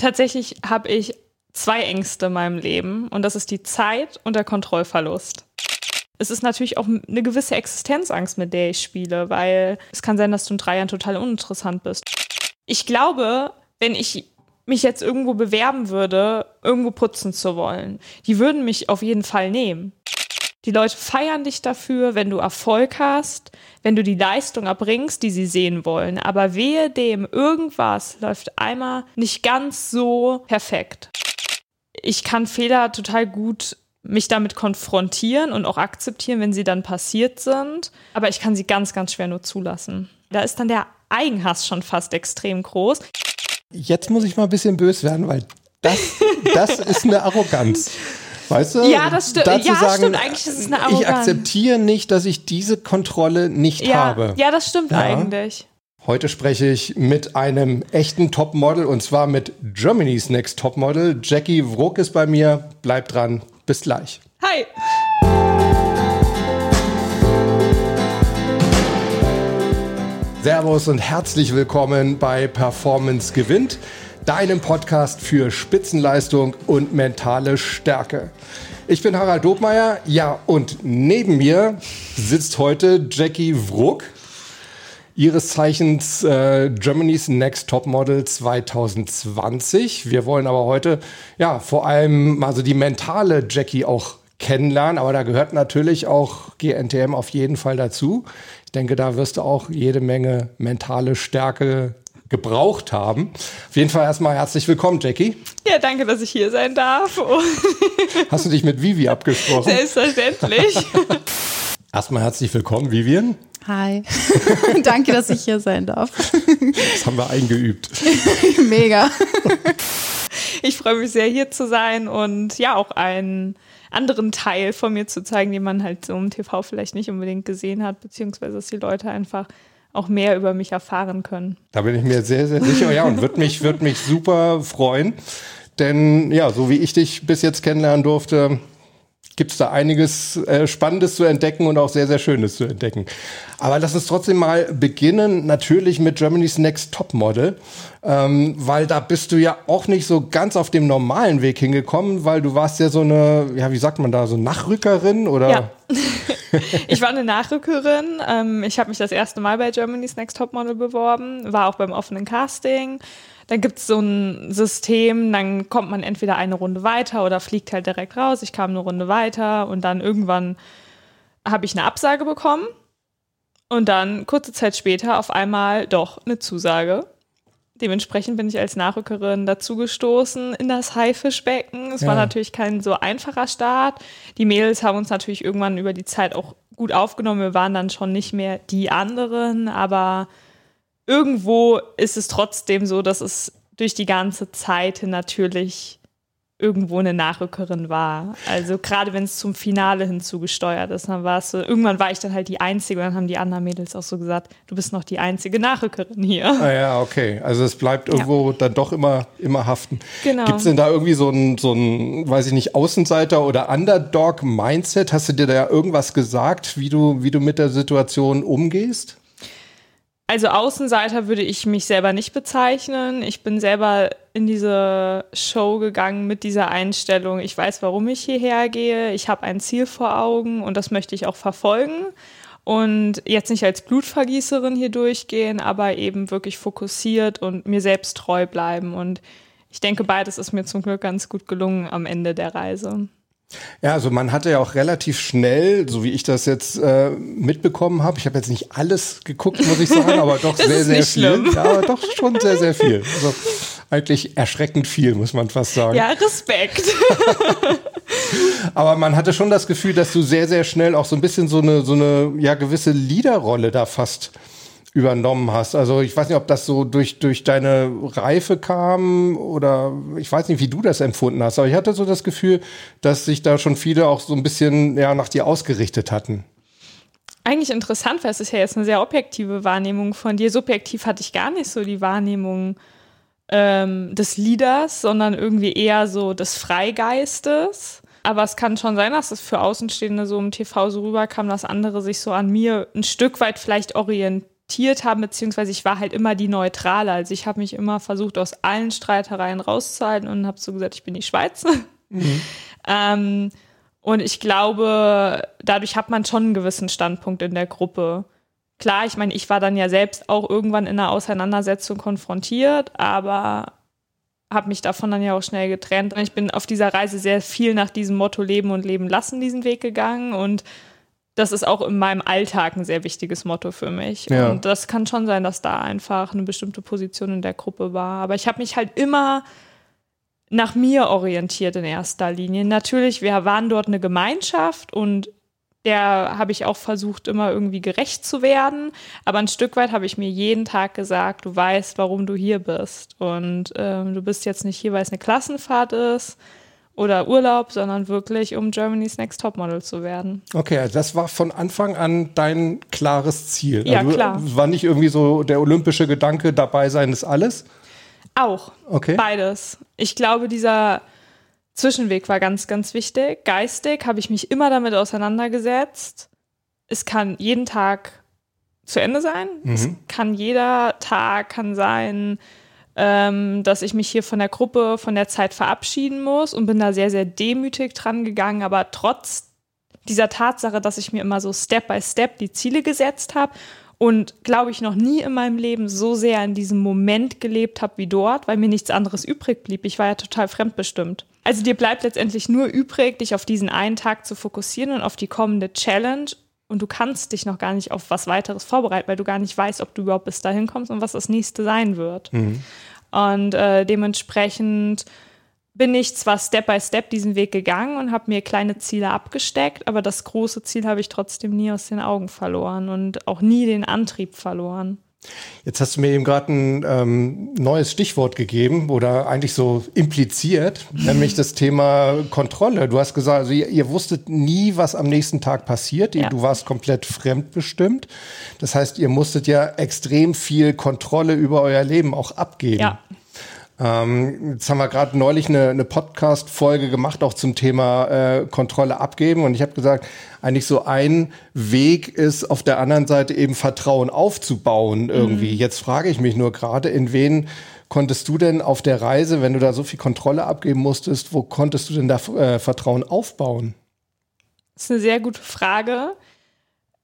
Tatsächlich habe ich zwei Ängste in meinem Leben und das ist die Zeit und der Kontrollverlust. Es ist natürlich auch eine gewisse Existenzangst, mit der ich spiele, weil es kann sein, dass du in drei Jahren total uninteressant bist. Ich glaube, wenn ich mich jetzt irgendwo bewerben würde, irgendwo putzen zu wollen, die würden mich auf jeden Fall nehmen. Die Leute feiern dich dafür, wenn du Erfolg hast, wenn du die Leistung erbringst, die sie sehen wollen. Aber wehe dem, irgendwas läuft einmal nicht ganz so perfekt. Ich kann Fehler total gut mich damit konfrontieren und auch akzeptieren, wenn sie dann passiert sind. Aber ich kann sie ganz, ganz schwer nur zulassen. Da ist dann der Eigenhass schon fast extrem groß. Jetzt muss ich mal ein bisschen böse werden, weil das, das ist eine Arroganz. Weißt du? Ja, das stimmt. Ja, sagen, stimmt. Eigentlich ist es eine Arroganz. Ich akzeptiere nicht, dass ich diese Kontrolle nicht ja, habe. Ja, das stimmt ja. eigentlich. Heute spreche ich mit einem echten Topmodel und zwar mit Germany's Next Topmodel. Jackie Wruck ist bei mir. Bleibt dran. Bis gleich. Hi. Servus und herzlich willkommen bei Performance gewinnt deinem Podcast für Spitzenleistung und mentale Stärke. Ich bin Harald Dobmeier, ja, und neben mir sitzt heute Jackie Wruck, ihres Zeichens äh, Germany's Next Top Model 2020. Wir wollen aber heute, ja, vor allem also die mentale Jackie auch kennenlernen, aber da gehört natürlich auch GNTM auf jeden Fall dazu. Ich denke, da wirst du auch jede Menge mentale Stärke gebraucht haben. Auf jeden Fall erstmal herzlich willkommen, Jackie. Ja, danke, dass ich hier sein darf. Hast du dich mit Vivi abgesprochen? Selbstverständlich. erstmal herzlich willkommen, Vivian. Hi. danke, dass ich hier sein darf. Das haben wir eingeübt. Mega. Ich freue mich sehr, hier zu sein und ja, auch einen anderen Teil von mir zu zeigen, den man halt so im TV vielleicht nicht unbedingt gesehen hat, beziehungsweise dass die Leute einfach auch mehr über mich erfahren können. Da bin ich mir sehr, sehr sicher. Ja, und würde mich, würd mich super freuen. Denn ja, so wie ich dich bis jetzt kennenlernen durfte, gibt es da einiges äh, Spannendes zu entdecken und auch sehr, sehr Schönes zu entdecken. Aber lass uns trotzdem mal beginnen, natürlich mit Germany's Next Top Model, ähm, weil da bist du ja auch nicht so ganz auf dem normalen Weg hingekommen, weil du warst ja so eine, ja, wie sagt man da, so Nachrückerin oder? Ja. Ich war eine Nachrückerin. Ähm, ich habe mich das erste Mal bei Germany's Next Top Model beworben, war auch beim offenen Casting. Dann gibt es so ein System, dann kommt man entweder eine Runde weiter oder fliegt halt direkt raus. Ich kam eine Runde weiter und dann irgendwann habe ich eine Absage bekommen. Und dann kurze Zeit später auf einmal doch eine Zusage. Dementsprechend bin ich als Nachrückerin dazugestoßen in das Haifischbecken. Es ja. war natürlich kein so einfacher Start. Die Mädels haben uns natürlich irgendwann über die Zeit auch gut aufgenommen. Wir waren dann schon nicht mehr die anderen, aber irgendwo ist es trotzdem so, dass es durch die ganze Zeit natürlich irgendwo eine Nachrückerin war. Also gerade wenn es zum Finale hinzugesteuert ist, dann war es so, irgendwann war ich dann halt die Einzige und dann haben die anderen Mädels auch so gesagt, du bist noch die einzige Nachrückerin hier. Ah ja, okay. Also es bleibt irgendwo ja. dann doch immer, immer haften. Genau. Gibt es denn da irgendwie so ein, so ein, weiß ich nicht, Außenseiter oder Underdog-Mindset? Hast du dir da irgendwas gesagt, wie du, wie du mit der Situation umgehst? Also Außenseiter würde ich mich selber nicht bezeichnen. Ich bin selber in diese Show gegangen mit dieser Einstellung. Ich weiß, warum ich hierher gehe. Ich habe ein Ziel vor Augen und das möchte ich auch verfolgen. Und jetzt nicht als Blutvergießerin hier durchgehen, aber eben wirklich fokussiert und mir selbst treu bleiben. Und ich denke, beides ist mir zum Glück ganz gut gelungen am Ende der Reise. Ja, also man hatte ja auch relativ schnell, so wie ich das jetzt äh, mitbekommen habe, ich habe jetzt nicht alles geguckt, muss ich sagen, aber doch sehr, sehr viel. Schlimm. Ja, aber doch schon sehr, sehr viel. Also eigentlich erschreckend viel, muss man fast sagen. Ja, Respekt. aber man hatte schon das Gefühl, dass du sehr, sehr schnell auch so ein bisschen so eine, so eine ja, gewisse Leaderrolle da fast übernommen hast. Also ich weiß nicht, ob das so durch, durch deine Reife kam oder ich weiß nicht, wie du das empfunden hast, aber ich hatte so das Gefühl, dass sich da schon viele auch so ein bisschen ja, nach dir ausgerichtet hatten. Eigentlich interessant, weil es ist ja jetzt eine sehr objektive Wahrnehmung von dir. Subjektiv hatte ich gar nicht so die Wahrnehmung ähm, des Leaders, sondern irgendwie eher so des Freigeistes. Aber es kann schon sein, dass es für Außenstehende so im TV so rüberkam, dass andere sich so an mir ein Stück weit vielleicht akzeptiert haben, beziehungsweise ich war halt immer die Neutrale. Also ich habe mich immer versucht, aus allen Streitereien rauszuhalten und habe so gesagt, ich bin die Schweiz. Mhm. ähm, und ich glaube, dadurch hat man schon einen gewissen Standpunkt in der Gruppe. Klar, ich meine, ich war dann ja selbst auch irgendwann in einer Auseinandersetzung konfrontiert, aber habe mich davon dann ja auch schnell getrennt. Ich bin auf dieser Reise sehr viel nach diesem Motto Leben und Leben lassen diesen Weg gegangen und das ist auch in meinem Alltag ein sehr wichtiges Motto für mich. Ja. Und das kann schon sein, dass da einfach eine bestimmte Position in der Gruppe war. Aber ich habe mich halt immer nach mir orientiert in erster Linie. Natürlich, wir waren dort eine Gemeinschaft und der habe ich auch versucht, immer irgendwie gerecht zu werden. Aber ein Stück weit habe ich mir jeden Tag gesagt, du weißt, warum du hier bist. Und ähm, du bist jetzt nicht hier, weil es eine Klassenfahrt ist oder Urlaub, sondern wirklich, um Germany's Next Topmodel zu werden. Okay, also das war von Anfang an dein klares Ziel. Ja, also, klar. War nicht irgendwie so der olympische Gedanke, dabei sein ist alles? Auch. Okay. Beides. Ich glaube, dieser Zwischenweg war ganz, ganz wichtig. Geistig habe ich mich immer damit auseinandergesetzt. Es kann jeden Tag zu Ende sein. Mhm. Es kann jeder Tag kann sein, ähm, dass ich mich hier von der Gruppe, von der Zeit verabschieden muss und bin da sehr, sehr demütig dran gegangen. Aber trotz dieser Tatsache, dass ich mir immer so Step by Step die Ziele gesetzt habe und glaube ich noch nie in meinem Leben so sehr in diesem Moment gelebt habe wie dort, weil mir nichts anderes übrig blieb. Ich war ja total fremdbestimmt. Also dir bleibt letztendlich nur übrig, dich auf diesen einen Tag zu fokussieren und auf die kommende Challenge. Und du kannst dich noch gar nicht auf was weiteres vorbereiten, weil du gar nicht weißt, ob du überhaupt bis dahin kommst und was das nächste sein wird. Mhm. Und äh, dementsprechend bin ich zwar Step by Step diesen Weg gegangen und habe mir kleine Ziele abgesteckt, aber das große Ziel habe ich trotzdem nie aus den Augen verloren und auch nie den Antrieb verloren. Jetzt hast du mir eben gerade ein ähm, neues Stichwort gegeben oder eigentlich so impliziert, nämlich das Thema Kontrolle. Du hast gesagt, also ihr, ihr wusstet nie, was am nächsten Tag passiert. Ja. Du warst komplett fremdbestimmt. Das heißt, ihr musstet ja extrem viel Kontrolle über euer Leben auch abgeben. Ja. Ähm, jetzt haben wir gerade neulich eine, eine Podcast-Folge gemacht, auch zum Thema äh, Kontrolle abgeben. Und ich habe gesagt, eigentlich so ein Weg ist auf der anderen Seite eben Vertrauen aufzubauen irgendwie. Mhm. Jetzt frage ich mich nur gerade, in wen konntest du denn auf der Reise, wenn du da so viel Kontrolle abgeben musstest, wo konntest du denn da äh, Vertrauen aufbauen? Das ist eine sehr gute Frage.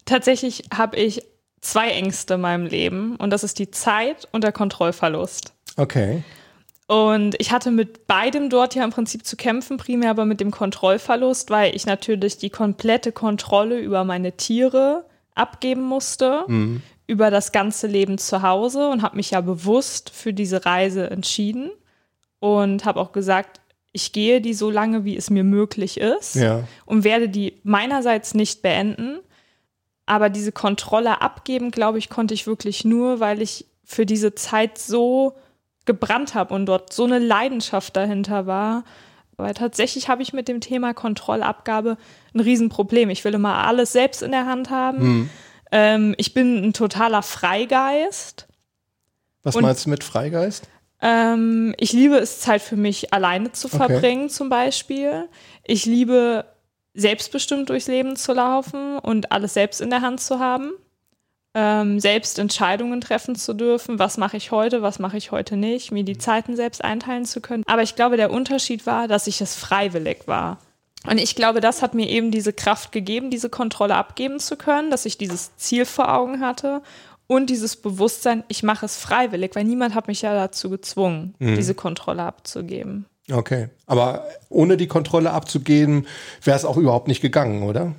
Tatsächlich habe ich zwei Ängste in meinem Leben und das ist die Zeit und der Kontrollverlust. Okay. Und ich hatte mit beidem dort ja im Prinzip zu kämpfen, primär aber mit dem Kontrollverlust, weil ich natürlich die komplette Kontrolle über meine Tiere abgeben musste, mhm. über das ganze Leben zu Hause und habe mich ja bewusst für diese Reise entschieden und habe auch gesagt, ich gehe die so lange, wie es mir möglich ist ja. und werde die meinerseits nicht beenden. Aber diese Kontrolle abgeben, glaube ich, konnte ich wirklich nur, weil ich für diese Zeit so gebrannt habe und dort so eine Leidenschaft dahinter war. Weil tatsächlich habe ich mit dem Thema Kontrollabgabe ein Riesenproblem. Ich will immer alles selbst in der Hand haben. Mhm. Ähm, ich bin ein totaler Freigeist. Was und, meinst du mit Freigeist? Ähm, ich liebe es, Zeit für mich alleine zu verbringen, okay. zum Beispiel. Ich liebe, selbstbestimmt durchs Leben zu laufen und alles selbst in der Hand zu haben ähm, selbst Entscheidungen treffen zu dürfen, was mache ich heute, was mache ich heute nicht, mir die Zeiten selbst einteilen zu können. Aber ich glaube, der Unterschied war, dass ich es freiwillig war. Und ich glaube, das hat mir eben diese Kraft gegeben, diese Kontrolle abgeben zu können, dass ich dieses Ziel vor Augen hatte und dieses Bewusstsein, ich mache es freiwillig, weil niemand hat mich ja dazu gezwungen, mhm. diese Kontrolle abzugeben. Okay, aber ohne die Kontrolle abzugeben, wäre es auch überhaupt nicht gegangen, oder?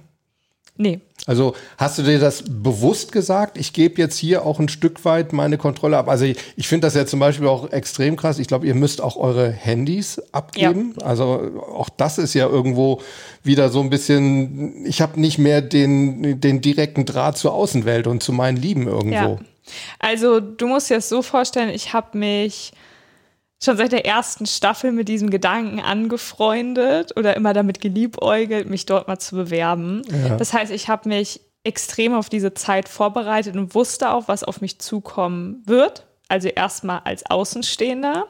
Nee. Also hast du dir das bewusst gesagt? Ich gebe jetzt hier auch ein Stück weit meine Kontrolle ab. Also ich, ich finde das ja zum Beispiel auch extrem krass. Ich glaube, ihr müsst auch eure Handys abgeben. Ja. Also auch das ist ja irgendwo wieder so ein bisschen, ich habe nicht mehr den, den direkten Draht zur Außenwelt und zu meinen Lieben irgendwo. Ja. Also du musst dir das so vorstellen, ich habe mich schon seit der ersten Staffel mit diesem Gedanken angefreundet oder immer damit geliebäugelt, mich dort mal zu bewerben. Ja. Das heißt, ich habe mich extrem auf diese Zeit vorbereitet und wusste auch, was auf mich zukommen wird. Also erstmal als Außenstehender.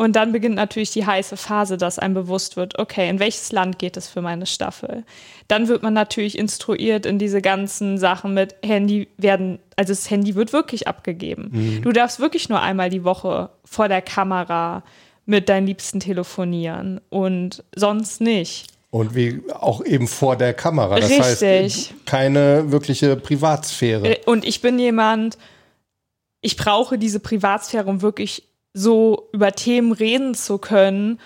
Und dann beginnt natürlich die heiße Phase, dass einem bewusst wird, okay, in welches Land geht es für meine Staffel? Dann wird man natürlich instruiert in diese ganzen Sachen mit Handy werden, also das Handy wird wirklich abgegeben. Mhm. Du darfst wirklich nur einmal die Woche vor der Kamera mit deinen Liebsten telefonieren und sonst nicht. Und wie auch eben vor der Kamera. Das Richtig. heißt, keine wirkliche Privatsphäre. Und ich bin jemand, ich brauche diese Privatsphäre, um wirklich so über Themen reden zu können,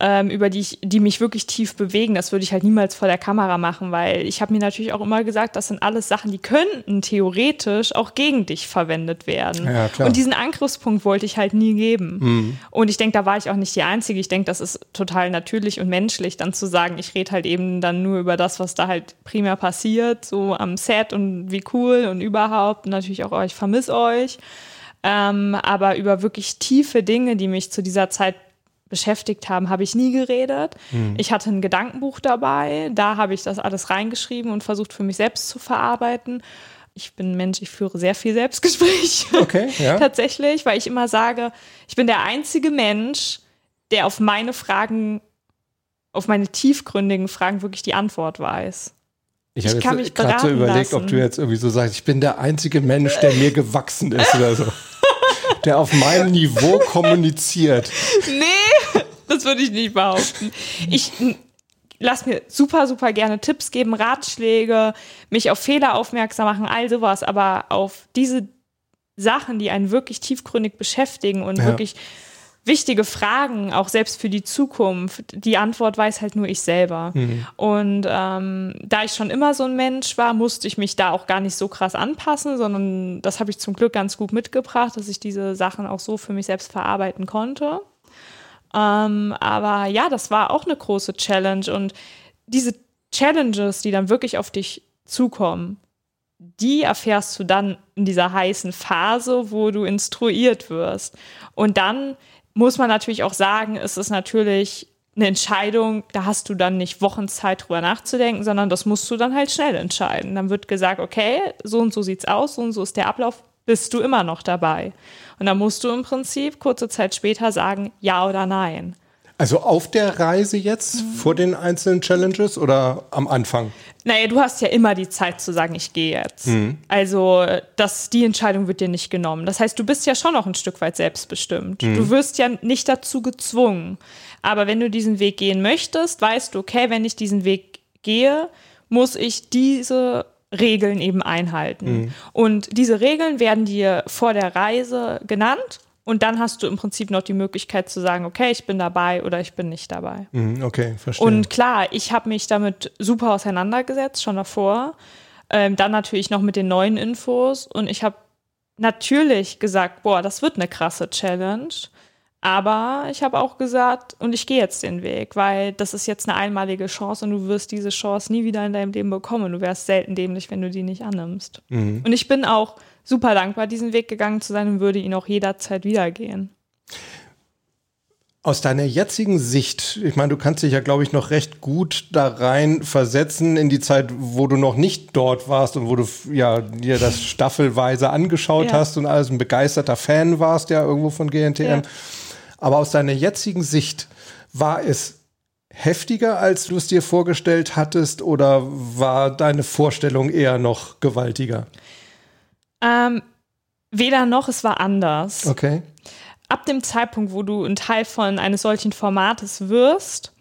ähm, über die, ich, die mich wirklich tief bewegen. Das würde ich halt niemals vor der Kamera machen, weil ich habe mir natürlich auch immer gesagt, das sind alles Sachen, die könnten theoretisch auch gegen dich verwendet werden. Ja, klar. Und diesen Angriffspunkt wollte ich halt nie geben. Mhm. Und ich denke, da war ich auch nicht die Einzige. Ich denke, das ist total natürlich und menschlich, dann zu sagen, ich rede halt eben dann nur über das, was da halt primär passiert, so am Set und wie cool und überhaupt. Und natürlich auch, oh, ich vermisse euch. Ähm, aber über wirklich tiefe Dinge, die mich zu dieser Zeit beschäftigt haben, habe ich nie geredet. Mhm. Ich hatte ein Gedankenbuch dabei, da habe ich das alles reingeschrieben und versucht für mich selbst zu verarbeiten. Ich bin ein Mensch, ich führe sehr viel Selbstgespräch. Okay, ja. Tatsächlich, weil ich immer sage, ich bin der einzige Mensch, der auf meine Fragen, auf meine tiefgründigen Fragen wirklich die Antwort weiß. Ich, habe jetzt gerade so überlegt, ob lassen. du jetzt irgendwie so sagst, ich bin der einzige Mensch, der mir gewachsen ist oder so. Der auf meinem Niveau kommuniziert. Nee, das würde ich nicht behaupten. Ich n- lass mir super, super gerne Tipps geben, Ratschläge, mich auf Fehler aufmerksam machen, all sowas, aber auf diese Sachen, die einen wirklich tiefgründig beschäftigen und Ja. wirklich wichtige Fragen, auch selbst für die Zukunft, die Antwort weiß halt nur ich selber. Und ähm, da ich schon immer so ein Mensch war, musste ich mich da auch gar nicht so krass anpassen, sondern das habe ich zum Glück ganz gut mitgebracht, dass ich diese Sachen auch so für mich selbst verarbeiten konnte. Ähm, aber ja, das war auch eine große Challenge und diese Challenges, die dann wirklich auf dich zukommen, die erfährst du dann in dieser heißen Phase, wo du instruiert wirst. Und dann muss man natürlich auch sagen, es ist natürlich eine Entscheidung, da hast du dann nicht Wochen Zeit drüber nachzudenken, sondern das musst du dann halt schnell entscheiden. Dann wird gesagt, okay, so und so sieht's aus, so und so ist der Ablauf, bist du immer noch dabei. Und dann musst du im Prinzip kurze Zeit später sagen, ja oder nein. Also auf der Reise jetzt Mhm. vor den einzelnen Challenges oder am Anfang? Naja, du hast ja immer die Zeit zu sagen, ich gehe jetzt. Also das, die Entscheidung wird dir nicht genommen. Das heißt, du bist ja schon noch ein Stück weit selbstbestimmt. Du wirst ja nicht dazu gezwungen. Aber wenn du diesen Weg gehen möchtest, weißt du, okay, wenn ich diesen Weg gehe, muss ich diese Regeln eben einhalten. Und diese Regeln werden dir vor der Reise genannt. Und dann hast du im Prinzip noch die Möglichkeit zu sagen, okay, ich bin dabei oder ich bin nicht dabei. Mhm, Okay, verstehe. Und klar, ich habe mich damit super auseinandergesetzt, schon davor. Ähm, dann natürlich noch mit den neuen Infos. Und ich habe natürlich gesagt, boah, das wird eine krasse Challenge. Aber ich habe auch gesagt, und ich gehe jetzt den Weg, weil das ist jetzt eine einmalige Chance und du wirst diese Chance nie wieder in deinem Leben bekommen. Du wärst selten dämlich, wenn du die nicht annimmst. Und ich bin auch super dankbar, diesen Weg gegangen zu sein und würde ihn auch jederzeit wieder gehen. Aus deiner jetzigen Sicht, ich meine, du kannst dich ja, glaube ich, noch recht gut da rein versetzen in die Zeit, wo du noch nicht dort warst und wo du ja dir das staffelweise angeschaut Ja. hast und alles ein begeisterter Fan warst ja irgendwo von GNTM. Ja. Aber aus deiner jetzigen Sicht war es heftiger, als du es dir vorgestellt hattest, oder war deine Vorstellung eher noch gewaltiger? Ähm, weder noch, es war anders. Okay. ab dem Zeitpunkt, wo du ein Teil von eines solchen Formates wirst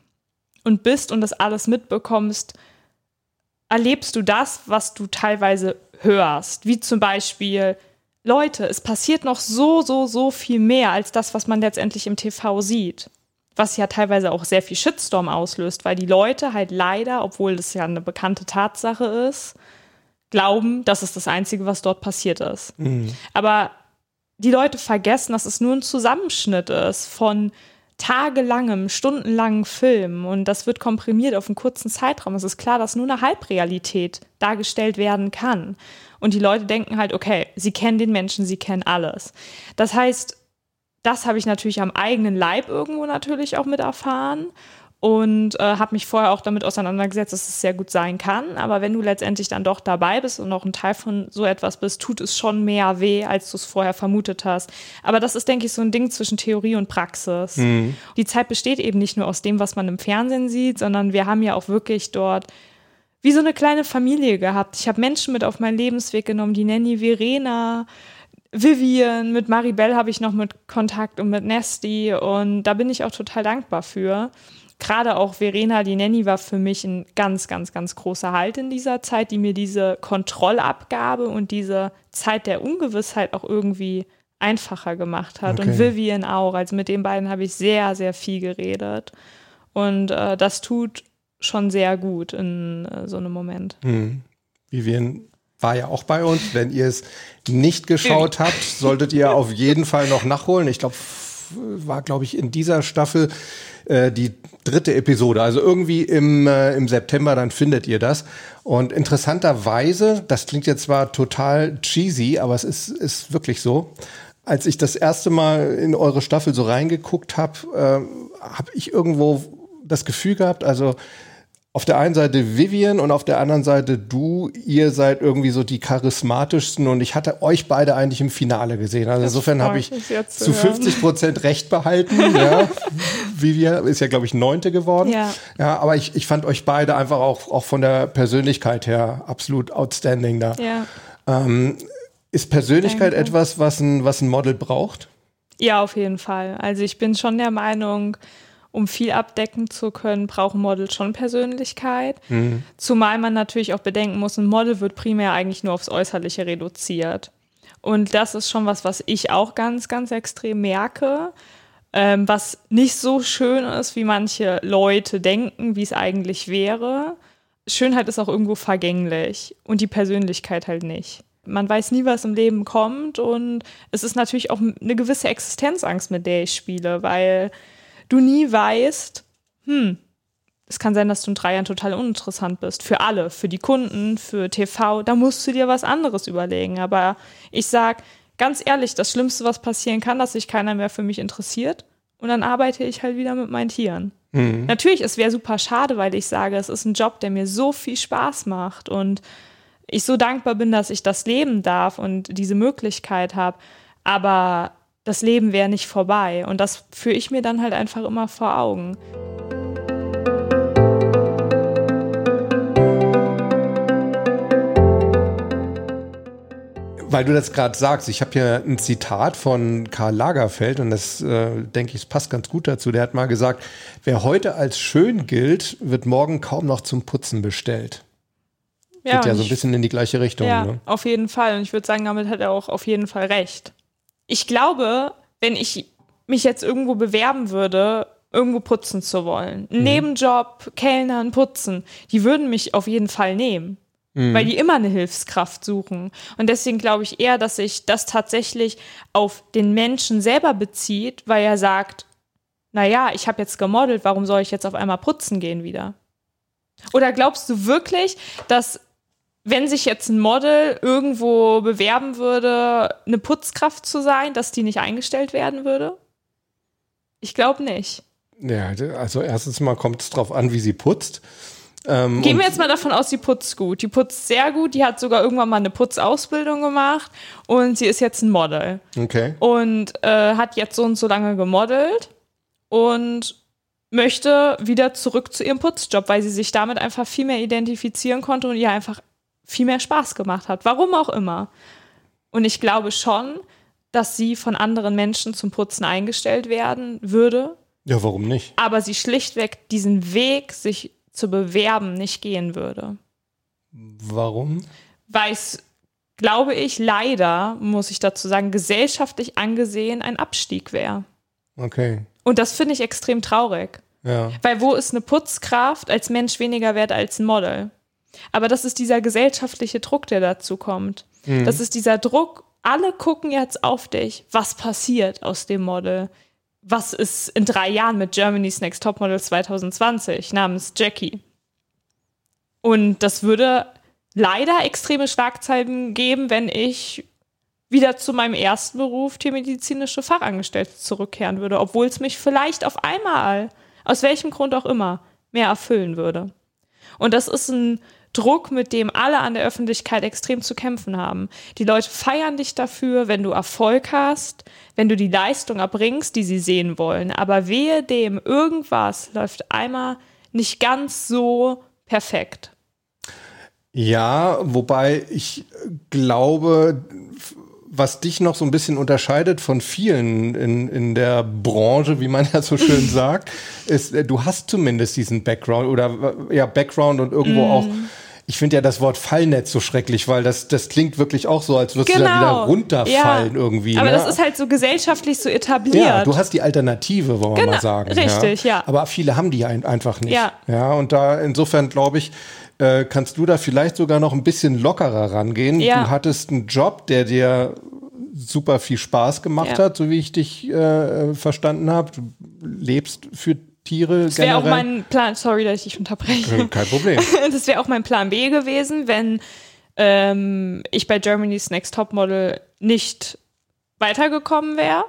und bist und das alles mitbekommst, erlebst du das, was du teilweise hörst. Wie zum Beispiel, Leute, es passiert noch so, so, so viel mehr als das, was man letztendlich im TV sieht. Was ja teilweise auch sehr viel Shitstorm auslöst, weil die Leute halt leider, obwohl das ja eine bekannte Tatsache ist, glauben, das ist das Einzige, was dort passiert ist. Aber die Leute vergessen, dass es nur ein Zusammenschnitt ist von tagelangem, stundenlangen Film und das wird komprimiert auf einen kurzen Zeitraum. Es ist klar, dass nur eine Halbrealität dargestellt werden kann. Und die Leute denken halt, okay, sie kennen den Menschen, sie kennen alles. Das heißt, das habe ich natürlich am eigenen Leib irgendwo natürlich auch mit erfahren. Und äh, habe mich vorher auch damit auseinandergesetzt, dass es sehr gut sein kann. Aber wenn du letztendlich dann doch dabei bist und auch ein Teil von so etwas bist, tut es schon mehr weh, als du es vorher vermutet hast. Aber das ist, denke ich, so ein Ding zwischen Theorie und Praxis. Mhm. Die Zeit besteht eben nicht nur aus dem, was man im Fernsehen sieht, sondern wir haben ja auch wirklich dort wie so eine kleine Familie gehabt. Ich habe Menschen mit auf meinen Lebensweg genommen, die Nanny Verena, Vivian, mit Maribel habe ich noch mit Kontakt und mit Nesty und da bin ich auch total dankbar für gerade auch Verena, die Nanny, war für mich ein ganz, ganz, ganz großer Halt in dieser Zeit, die mir diese Kontrollabgabe und diese Zeit der Ungewissheit auch irgendwie einfacher gemacht hat. Okay. Und Vivian auch. Also mit den beiden habe ich sehr, sehr viel geredet. Und äh, das tut schon sehr gut in äh, so einem Moment. Hm. Vivian war ja auch bei uns. Wenn ihr es nicht geschaut habt, solltet ihr auf jeden Fall noch nachholen. Ich glaube, war, glaube ich, in dieser Staffel äh, die dritte Episode. Also irgendwie im, äh, im September, dann findet ihr das. Und interessanterweise, das klingt jetzt zwar total cheesy, aber es ist, ist wirklich so. Als ich das erste Mal in eure Staffel so reingeguckt habe, äh, habe ich irgendwo das Gefühl gehabt, also auf der einen Seite Vivian und auf der anderen Seite du, ihr seid irgendwie so die charismatischsten und ich hatte euch beide eigentlich im Finale gesehen. Also das insofern habe ich zu 50 Prozent recht behalten. ja. Vivian ist ja, glaube ich, neunte geworden. Ja, ja aber ich, ich fand euch beide einfach auch, auch von der Persönlichkeit her absolut outstanding da. Ja. Ähm, ist Persönlichkeit Danke. etwas, was ein, was ein Model braucht? Ja, auf jeden Fall. Also ich bin schon der Meinung, um viel abdecken zu können, brauchen Models schon Persönlichkeit. Mhm. Zumal man natürlich auch bedenken muss, ein Model wird primär eigentlich nur aufs Äußerliche reduziert. Und das ist schon was, was ich auch ganz, ganz extrem merke. Ähm, was nicht so schön ist, wie manche Leute denken, wie es eigentlich wäre. Schönheit ist auch irgendwo vergänglich und die Persönlichkeit halt nicht. Man weiß nie, was im Leben kommt und es ist natürlich auch eine gewisse Existenzangst, mit der ich spiele, weil du nie weißt, hm, es kann sein, dass du in drei Jahren total uninteressant bist. Für alle, für die Kunden, für TV, da musst du dir was anderes überlegen. Aber ich sag ganz ehrlich, das Schlimmste, was passieren kann, dass sich keiner mehr für mich interessiert. Und dann arbeite ich halt wieder mit meinen Tieren. Mhm. Natürlich, es wäre super schade, weil ich sage, es ist ein Job, der mir so viel Spaß macht und ich so dankbar bin, dass ich das leben darf und diese Möglichkeit habe. Aber das Leben wäre nicht vorbei. Und das führe ich mir dann halt einfach immer vor Augen. Weil du das gerade sagst, ich habe hier ein Zitat von Karl Lagerfeld und das äh, denke ich, passt ganz gut dazu. Der hat mal gesagt, wer heute als schön gilt, wird morgen kaum noch zum Putzen bestellt. Ja, Geht ja so ein bisschen in die gleiche Richtung. Ja, ne? auf jeden Fall. Und ich würde sagen, damit hat er auch auf jeden Fall recht ich glaube, wenn ich mich jetzt irgendwo bewerben würde, irgendwo putzen zu wollen, mhm. Nebenjob, Kellnern, Putzen, die würden mich auf jeden Fall nehmen. Mhm. Weil die immer eine Hilfskraft suchen. Und deswegen glaube ich eher, dass sich das tatsächlich auf den Menschen selber bezieht, weil er sagt, naja, ich habe jetzt gemodelt, warum soll ich jetzt auf einmal putzen gehen wieder? Oder glaubst du wirklich, dass wenn sich jetzt ein Model irgendwo bewerben würde, eine Putzkraft zu sein, dass die nicht eingestellt werden würde? Ich glaube nicht. Ja, also erstens mal kommt es drauf an, wie sie putzt. Ähm, Gehen wir jetzt mal davon aus, sie putzt gut. Die putzt sehr gut. Die hat sogar irgendwann mal eine Putzausbildung gemacht und sie ist jetzt ein Model. Okay. Und äh, hat jetzt so und so lange gemodelt und möchte wieder zurück zu ihrem Putzjob, weil sie sich damit einfach viel mehr identifizieren konnte und ihr einfach viel mehr Spaß gemacht hat. Warum auch immer. Und ich glaube schon, dass sie von anderen Menschen zum Putzen eingestellt werden würde. Ja, warum nicht? Aber sie schlichtweg diesen Weg, sich zu bewerben, nicht gehen würde. Warum? Weil es, glaube ich, leider, muss ich dazu sagen, gesellschaftlich angesehen ein Abstieg wäre. Okay. Und das finde ich extrem traurig. Ja. Weil wo ist eine Putzkraft als Mensch weniger wert als ein Model? Aber das ist dieser gesellschaftliche Druck, der dazu kommt. Mhm. Das ist dieser Druck, alle gucken jetzt auf dich. Was passiert aus dem Model? Was ist in drei Jahren mit Germany's Next Topmodel 2020 namens Jackie? Und das würde leider extreme Schlagzeilen geben, wenn ich wieder zu meinem ersten Beruf, tiermedizinische Fachangestellte, zurückkehren würde, obwohl es mich vielleicht auf einmal aus welchem Grund auch immer, mehr erfüllen würde. Und das ist ein Druck, mit dem alle an der Öffentlichkeit extrem zu kämpfen haben. Die Leute feiern dich dafür, wenn du Erfolg hast, wenn du die Leistung erbringst, die sie sehen wollen. Aber wehe dem, irgendwas läuft einmal nicht ganz so perfekt. Ja, wobei ich glaube, was dich noch so ein bisschen unterscheidet von vielen in, in der Branche, wie man ja so schön sagt, ist, äh, du hast zumindest diesen Background oder äh, ja, Background und irgendwo mm. auch ich finde ja das Wort Fallnetz so schrecklich, weil das, das klingt wirklich auch so, als würdest genau. du da wieder genau. runterfallen ja. irgendwie. Aber ne? das ist halt so gesellschaftlich so etabliert. Ja, du hast die Alternative, wollen wir genau. mal sagen. Richtig, ja. ja. Aber viele haben die einfach nicht. Ja. ja und da insofern glaube ich, äh, kannst du da vielleicht sogar noch ein bisschen lockerer rangehen. Ja. Du hattest einen Job, der dir super viel Spaß gemacht ja. hat, so wie ich dich äh, verstanden habe. Du lebst für Tiere das wäre auch mein Plan, sorry, dass ich dich unterbreche. Kein Problem. das wäre auch mein Plan B gewesen, wenn ähm, ich bei Germany's Next Topmodel nicht weitergekommen wäre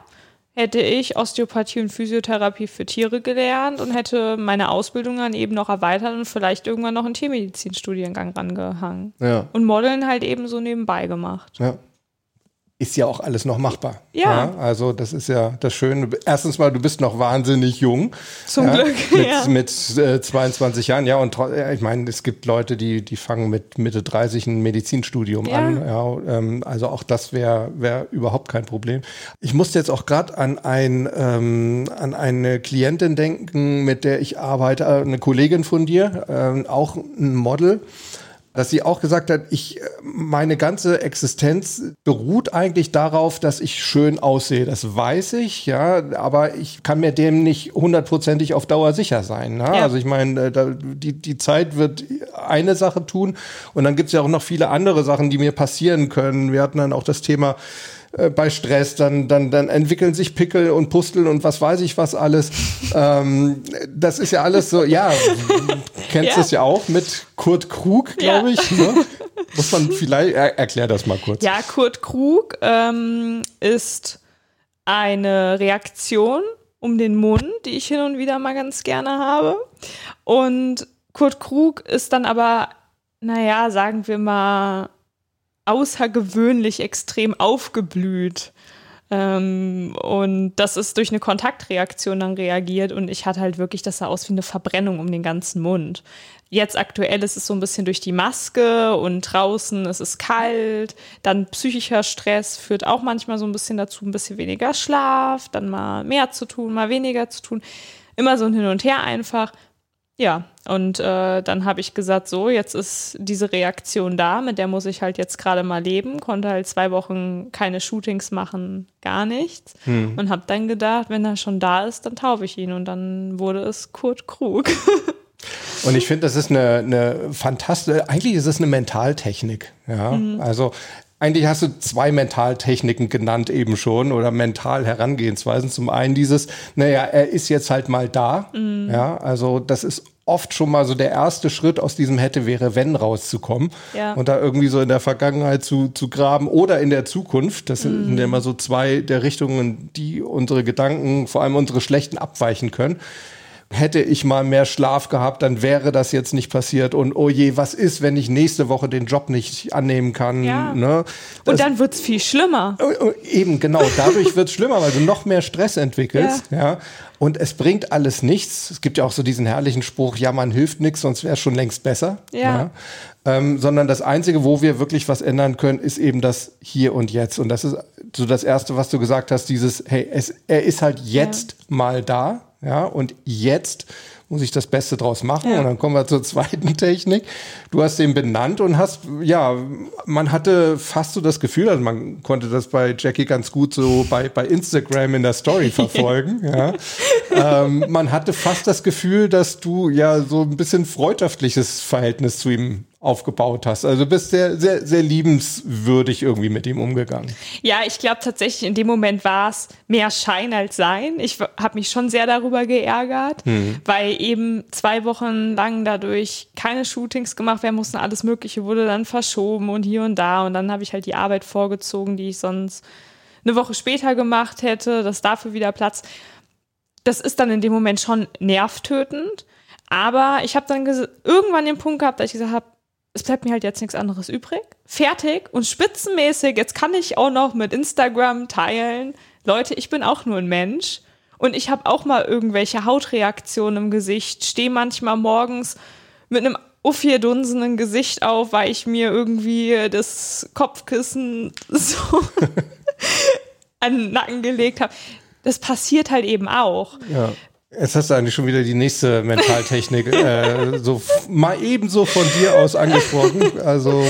hätte ich Osteopathie und Physiotherapie für Tiere gelernt und hätte meine Ausbildung dann eben noch erweitert und vielleicht irgendwann noch einen Tiermedizinstudiengang rangehangen. Ja. Und Modeln halt eben so nebenbei gemacht. Ja ist ja auch alles noch machbar. Ja. ja. Also das ist ja das Schöne. Erstens mal, du bist noch wahnsinnig jung. Zum ja, Glück. Mit, ja. mit äh, 22 Jahren. Ja, und ich meine, es gibt Leute, die, die fangen mit Mitte 30 ein Medizinstudium an. Ja, ähm, also auch das wäre wär überhaupt kein Problem. Ich musste jetzt auch gerade an, ein, ähm, an eine Klientin denken, mit der ich arbeite, äh, eine Kollegin von dir, äh, auch ein Model dass sie auch gesagt hat, ich, meine ganze Existenz beruht eigentlich darauf, dass ich schön aussehe. Das weiß ich, ja, aber ich kann mir dem nicht hundertprozentig auf Dauer sicher sein. Ne? Ja. Also ich meine, äh, die, die Zeit wird eine Sache tun und dann gibt es ja auch noch viele andere Sachen, die mir passieren können. Wir hatten dann auch das Thema, äh, bei Stress, dann, dann, dann entwickeln sich Pickel und Pusteln und was weiß ich was alles. ähm, das ist ja alles so, ja, kennst ja. es ja auch mit Kurt Krug, glaube ja. ich. Ne? Muss man vielleicht, er, erklär das mal kurz. Ja, Kurt Krug ähm, ist eine Reaktion um den Mund, die ich hin und wieder mal ganz gerne habe. Und Kurt Krug ist dann aber, naja, sagen wir mal, außergewöhnlich extrem aufgeblüht. Ähm, und das ist durch eine Kontaktreaktion dann reagiert und ich hatte halt wirklich, das sah aus wie eine Verbrennung um den ganzen Mund. Jetzt aktuell ist es so ein bisschen durch die Maske und draußen ist es kalt. Dann psychischer Stress führt auch manchmal so ein bisschen dazu, ein bisschen weniger Schlaf, dann mal mehr zu tun, mal weniger zu tun. Immer so ein Hin und Her einfach. Ja, und äh, dann habe ich gesagt, so, jetzt ist diese Reaktion da, mit der muss ich halt jetzt gerade mal leben, konnte halt zwei Wochen keine Shootings machen, gar nichts. Hm. Und habe dann gedacht, wenn er schon da ist, dann taufe ich ihn. Und dann wurde es Kurt Krug. Und ich finde, das ist eine, eine fantastische, eigentlich ist es eine Mentaltechnik. Ja, mhm. also eigentlich hast du zwei Mentaltechniken genannt eben schon oder mental Herangehensweisen. Zum einen dieses, naja, er ist jetzt halt mal da. Mhm. Ja, also das ist oft schon mal so der erste Schritt aus diesem hätte, wäre, wenn rauszukommen ja. und da irgendwie so in der Vergangenheit zu, zu graben oder in der Zukunft. Das mm. sind ja immer so zwei der Richtungen, die unsere Gedanken, vor allem unsere schlechten, abweichen können hätte ich mal mehr Schlaf gehabt, dann wäre das jetzt nicht passiert. Und oh je, was ist, wenn ich nächste Woche den Job nicht annehmen kann? Ja. Ne? Und dann wird es viel schlimmer. Oh, oh, eben, genau. Dadurch wird es schlimmer, weil du noch mehr Stress entwickelst. Ja. ja. Und es bringt alles nichts. Es gibt ja auch so diesen herrlichen Spruch, ja, man hilft nichts, sonst wäre es schon längst besser. Ja. ja. Ähm, sondern das Einzige, wo wir wirklich was ändern können, ist eben das Hier und Jetzt. Und das ist so das Erste, was du gesagt hast, dieses, hey, es, er ist halt jetzt ja. mal da ja, und jetzt muss ich das Beste draus machen. Ja. Und dann kommen wir zur zweiten Technik. Du hast den benannt und hast, ja, man hatte fast so das Gefühl, also man konnte das bei Jackie ganz gut so bei, bei Instagram in der Story verfolgen. ja. ähm, man hatte fast das Gefühl, dass du ja so ein bisschen freundschaftliches Verhältnis zu ihm aufgebaut hast. Also du bist sehr, sehr, sehr liebenswürdig irgendwie mit ihm umgegangen. Ja, ich glaube tatsächlich, in dem Moment war es mehr Schein als Sein. Ich habe mich schon sehr darüber geärgert, mhm. weil eben zwei Wochen lang dadurch keine Shootings gemacht werden mussten. Alles Mögliche wurde dann verschoben und hier und da. Und dann habe ich halt die Arbeit vorgezogen, die ich sonst eine Woche später gemacht hätte, dass dafür wieder Platz das ist dann in dem Moment schon nervtötend. Aber ich habe dann irgendwann den Punkt gehabt, dass ich gesagt habe, es bleibt mir halt jetzt nichts anderes übrig. Fertig und spitzenmäßig, jetzt kann ich auch noch mit Instagram teilen. Leute, ich bin auch nur ein Mensch. Und ich habe auch mal irgendwelche Hautreaktionen im Gesicht, stehe manchmal morgens mit einem uffier-dunsenden Gesicht auf, weil ich mir irgendwie das Kopfkissen so an den Nacken gelegt habe. Das passiert halt eben auch. Ja. Jetzt hast du eigentlich schon wieder die nächste Mentaltechnik äh, so mal ebenso von dir aus angesprochen. Also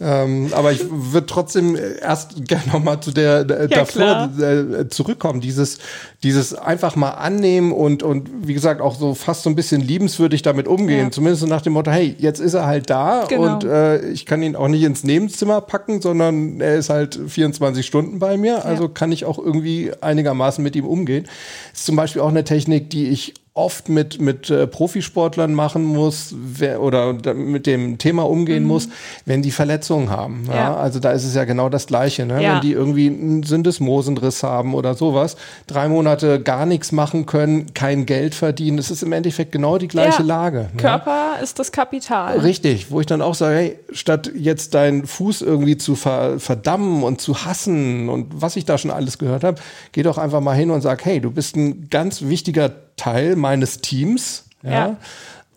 ähm, aber ich würde trotzdem erst gerne nochmal zu der äh, ja, davor äh, zurückkommen. Dieses, dieses einfach mal annehmen und, und wie gesagt auch so fast so ein bisschen liebenswürdig damit umgehen. Ja. Zumindest nach dem Motto, hey, jetzt ist er halt da genau. und äh, ich kann ihn auch nicht ins Nebenzimmer packen, sondern er ist halt 24 Stunden bei mir. Also ja. kann ich auch irgendwie einigermaßen mit ihm umgehen. Ist zum Beispiel auch eine Technik, die ich oft mit, mit äh, Profisportlern machen muss wer, oder mit dem Thema umgehen mhm. muss, wenn die Verletzungen haben. Ja? ja? Also da ist es ja genau das Gleiche. Ne? Ja. Wenn die irgendwie einen Syndesmosenriss haben oder sowas, drei Monate gar nichts machen können, kein Geld verdienen, das ist im Endeffekt genau die gleiche ja. Lage. Ne? Körper ist das Kapital. Richtig, wo ich dann auch sage, hey, statt jetzt deinen Fuß irgendwie zu ver verdammen und zu hassen und was ich da schon alles gehört habe, geh doch einfach mal hin und sag, hey, du bist ein ganz wichtiger Teil meines Teams. Ja. ja.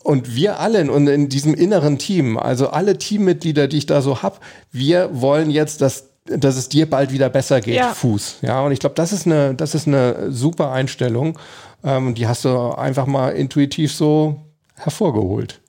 Und wir alle in, in diesem inneren Team, also alle Teammitglieder, die ich da so hab, wir wollen jetzt, dass dass es dir bald wieder besser geht, ja. Fuß. Ja, und ich glaube, das ist eine, das ist eine super Einstellung. Ähm, die hast du einfach mal intuitiv so hervorgeholt.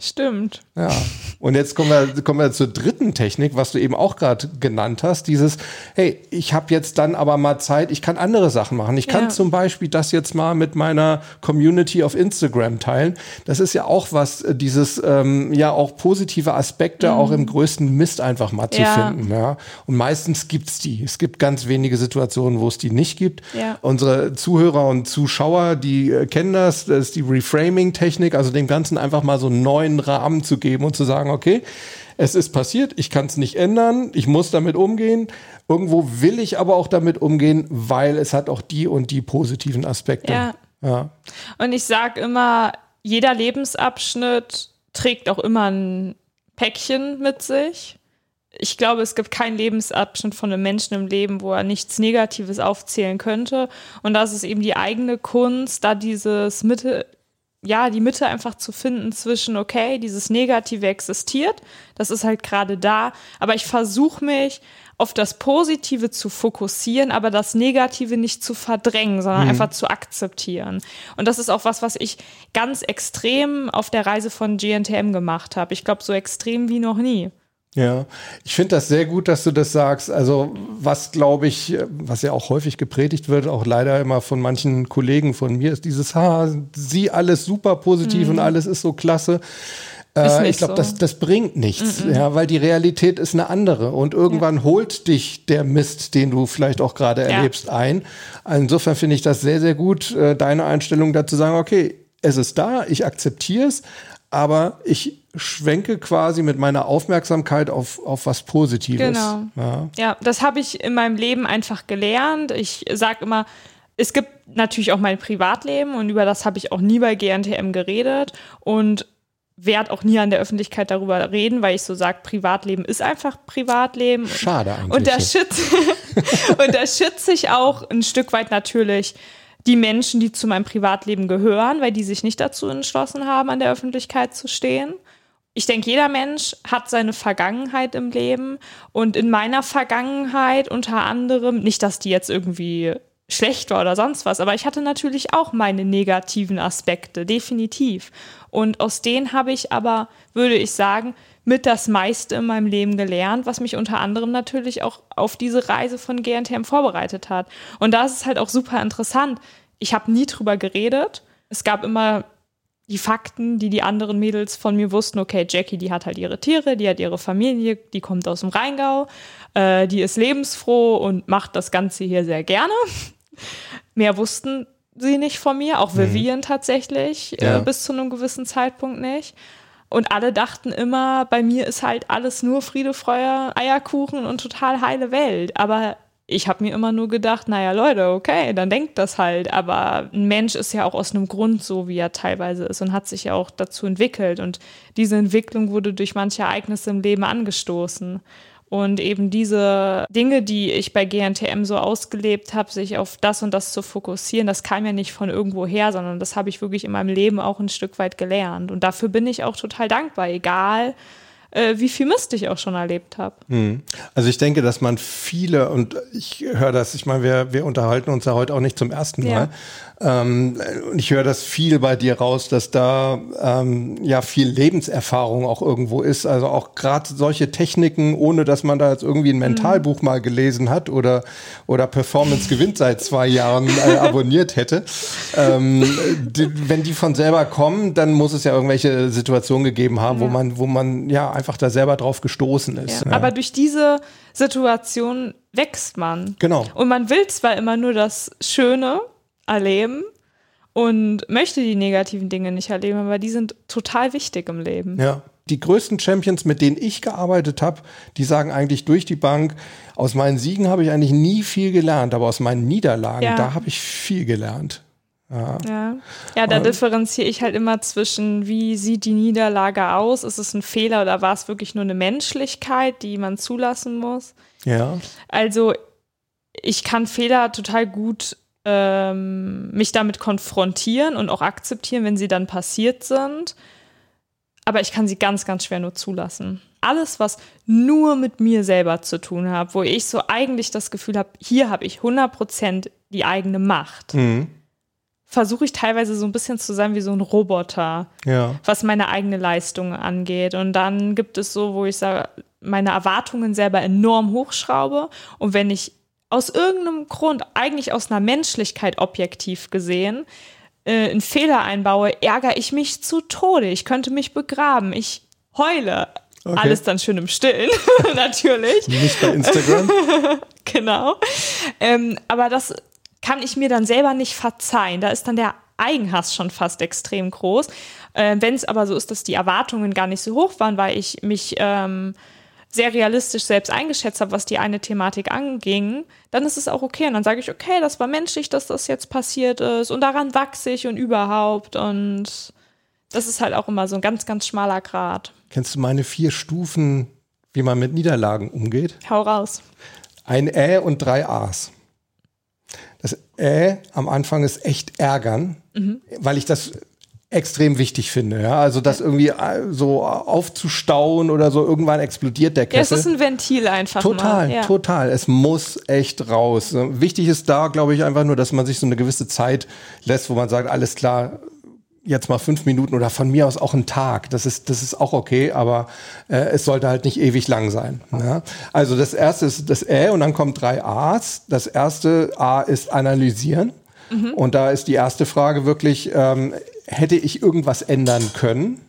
Stimmt. Ja. Und jetzt kommen wir, kommen wir zur dritten Technik, was du eben auch gerade genannt hast. Dieses, hey, ich habe jetzt dann aber mal Zeit, ich kann andere Sachen machen. Ich kann ja. zum Beispiel das jetzt mal mit meiner Community auf Instagram teilen. Das ist ja auch was, äh, dieses ähm, ja auch positive Aspekte mhm. auch im größten Mist einfach mal zu ja. finden. Ja. Und meistens gibt's die. Es gibt ganz wenige Situationen, wo es die nicht gibt. Ja. Unsere Zuhörer und Zuschauer, die äh, kennen das, das ist die Reframing-Technik, also dem Ganzen einfach mal so einen neuen Rahmen zu geben und zu sagen, okay, es ist passiert, ich kann es nicht ändern, ich muss damit umgehen. Irgendwo will ich aber auch damit umgehen, weil es hat auch die und die positiven Aspekte. Ja. ja. Und ich sage immer, jeder Lebensabschnitt trägt auch immer ein Päckchen mit sich. Ich glaube, es gibt keinen Lebensabschnitt von einem Menschen im Leben, wo er nichts Negatives aufzählen könnte. Und das ist eben die eigene Kunst, da dieses Mitte, ja, die Mitte einfach zu finden zwischen, okay, dieses Negative existiert, das ist halt gerade da, aber ich versuche mich auf das Positive zu fokussieren, aber das Negative nicht zu verdrängen, sondern mhm. einfach zu akzeptieren. Und das ist auch was, was ich ganz extrem auf der Reise von GNTM gemacht habe. Ich glaube, so extrem wie noch nie. Ja, ich finde das sehr gut, dass du das sagst. Also was glaube ich, was ja auch häufig gepredigt wird, auch leider immer von manchen Kollegen von mir, ist dieses, ha, sie alles super positiv mhm. und alles ist so klasse. Äh, ich glaube, so. das, das bringt nichts, mhm. ja, weil die Realität ist eine andere und irgendwann ja. holt dich der Mist, den du vielleicht auch gerade ja. erlebst, ein. Insofern finde ich das sehr, sehr gut, äh, deine Einstellung dazu sagen, okay, es ist da, ich akzeptiere es, aber ich schwenke quasi mit meiner Aufmerksamkeit auf, auf was Positives. Genau. Ja, ja das habe ich in meinem Leben einfach gelernt. Ich sage immer, es gibt natürlich auch mein Privatleben und über das habe ich auch nie bei GNTM geredet und werde auch nie an der Öffentlichkeit darüber reden, weil ich so sage, Privatleben ist einfach Privatleben. Schade eigentlich. Und da schütze, und da schütze ich auch ein Stück weit natürlich die Menschen, die zu meinem Privatleben gehören, weil die sich nicht dazu entschlossen haben, an der Öffentlichkeit zu stehen. Ich denke, jeder Mensch hat seine Vergangenheit im Leben und in meiner Vergangenheit unter anderem, nicht, dass die jetzt irgendwie schlecht war oder sonst was, aber ich hatte natürlich auch meine negativen Aspekte, definitiv. Und aus denen habe ich aber, würde ich sagen, mit das meiste in meinem Leben gelernt, was mich unter anderem natürlich auch auf diese Reise von GNTM vorbereitet hat. Und da ist es halt auch super interessant. Ich habe nie drüber geredet. Es gab immer die Fakten, die die anderen Mädels von mir wussten. Okay, Jackie, die hat halt ihre Tiere, die hat ihre Familie, die kommt aus dem Rheingau, äh, die ist lebensfroh und macht das Ganze hier sehr gerne. Mehr wussten sie nicht von mir, auch mhm. Vivian tatsächlich, äh, ja. äh, bis zu einem gewissen Zeitpunkt nicht. Und alle dachten immer, bei mir ist halt alles nur Friede, Freude, Eierkuchen und total heile Welt. Aber ich habe mir immer nur gedacht, naja Leute, okay, dann denkt das halt. Aber ein Mensch ist ja auch aus einem Grund so, wie er teilweise ist und hat sich ja auch dazu entwickelt. Und diese Entwicklung wurde durch manche Ereignisse im Leben angestoßen. Und eben diese Dinge, die ich bei GNTM so ausgelebt habe, sich auf das und das zu fokussieren, das kam ja nicht von irgendwo her, sondern das habe ich wirklich in meinem Leben auch ein Stück weit gelernt. Und dafür bin ich auch total dankbar, egal äh, wie viel Mist ich auch schon erlebt habe. Hm. Also ich denke, dass man viele, und ich höre das, ich meine, wir, wir unterhalten uns ja heute auch nicht zum ersten Mal. Ähm, und ich höre das viel bei dir raus, dass da ähm, ja viel Lebenserfahrung auch irgendwo ist. Also auch gerade solche Techniken, ohne dass man da jetzt irgendwie ein Mentalbuch mhm. mal gelesen hat oder, oder Performance gewinnt seit zwei Jahren äh, abonniert hätte. Ähm, die, wenn die von selber kommen, dann muss es ja irgendwelche Situationen gegeben haben, ja. wo man, wo man ja einfach da selber drauf gestoßen ist. Ja. Aber durch diese Situation wächst man. Genau. Und man will zwar immer nur das Schöne, erleben und möchte die negativen Dinge nicht erleben, aber die sind total wichtig im Leben. Ja. Die größten Champions, mit denen ich gearbeitet habe, die sagen eigentlich durch die Bank, aus meinen Siegen habe ich eigentlich nie viel gelernt, aber aus meinen Niederlagen, ja. da habe ich viel gelernt. Ja, ja. ja da differenziere ich halt immer zwischen, wie sieht die Niederlage aus? Ist es ein Fehler oder war es wirklich nur eine Menschlichkeit, die man zulassen muss? Ja. Also ich kann Fehler total gut ähm, mich damit konfrontieren und auch akzeptieren, wenn sie dann passiert sind. Aber ich kann sie ganz, ganz schwer nur zulassen. Alles, was nur mit mir selber zu tun hat, wo ich so eigentlich das Gefühl habe, hier habe ich 100% die eigene Macht, mhm. versuche ich teilweise so ein bisschen zu sein wie so ein Roboter, ja. was meine eigene Leistung angeht. Und dann gibt es so, wo ich sage, meine Erwartungen selber enorm hochschraube. Und wenn ich aus irgendeinem Grund, eigentlich aus einer Menschlichkeit objektiv gesehen, äh, einen Fehler einbaue, ärgere ich mich zu Tode. Ich könnte mich begraben. Ich heule. Okay. Alles dann schön im Stillen, natürlich. Nicht bei Instagram. genau. Ähm, aber das kann ich mir dann selber nicht verzeihen. Da ist dann der Eigenhass schon fast extrem groß. Äh, Wenn es aber so ist, dass die Erwartungen gar nicht so hoch waren, weil ich mich ähm, sehr realistisch selbst eingeschätzt habe, was die eine Thematik anging, dann ist es auch okay. Und dann sage ich, okay, das war menschlich, dass das jetzt passiert ist und daran wachse ich und überhaupt. Und das ist halt auch immer so ein ganz, ganz schmaler Grad. Kennst du meine vier Stufen, wie man mit Niederlagen umgeht? Hau raus. Ein Ä und drei A's. Das Ä am Anfang ist echt ärgern, mhm. weil ich das extrem wichtig finde. Ja? Also das irgendwie äh, so aufzustauen oder so, irgendwann explodiert der Kessel. Ja, es ist ein Ventil einfach. Total, mal. Ja. total. Es muss echt raus. Wichtig ist da, glaube ich, einfach nur, dass man sich so eine gewisse Zeit lässt, wo man sagt, alles klar, jetzt mal fünf Minuten oder von mir aus auch einen Tag. Das ist, das ist auch okay, aber äh, es sollte halt nicht ewig lang sein. Ja? Also das erste ist das Ä und dann kommen drei A's. Das erste A ist analysieren. Mhm. Und da ist die erste Frage wirklich, ähm, hätte ich irgendwas ändern können?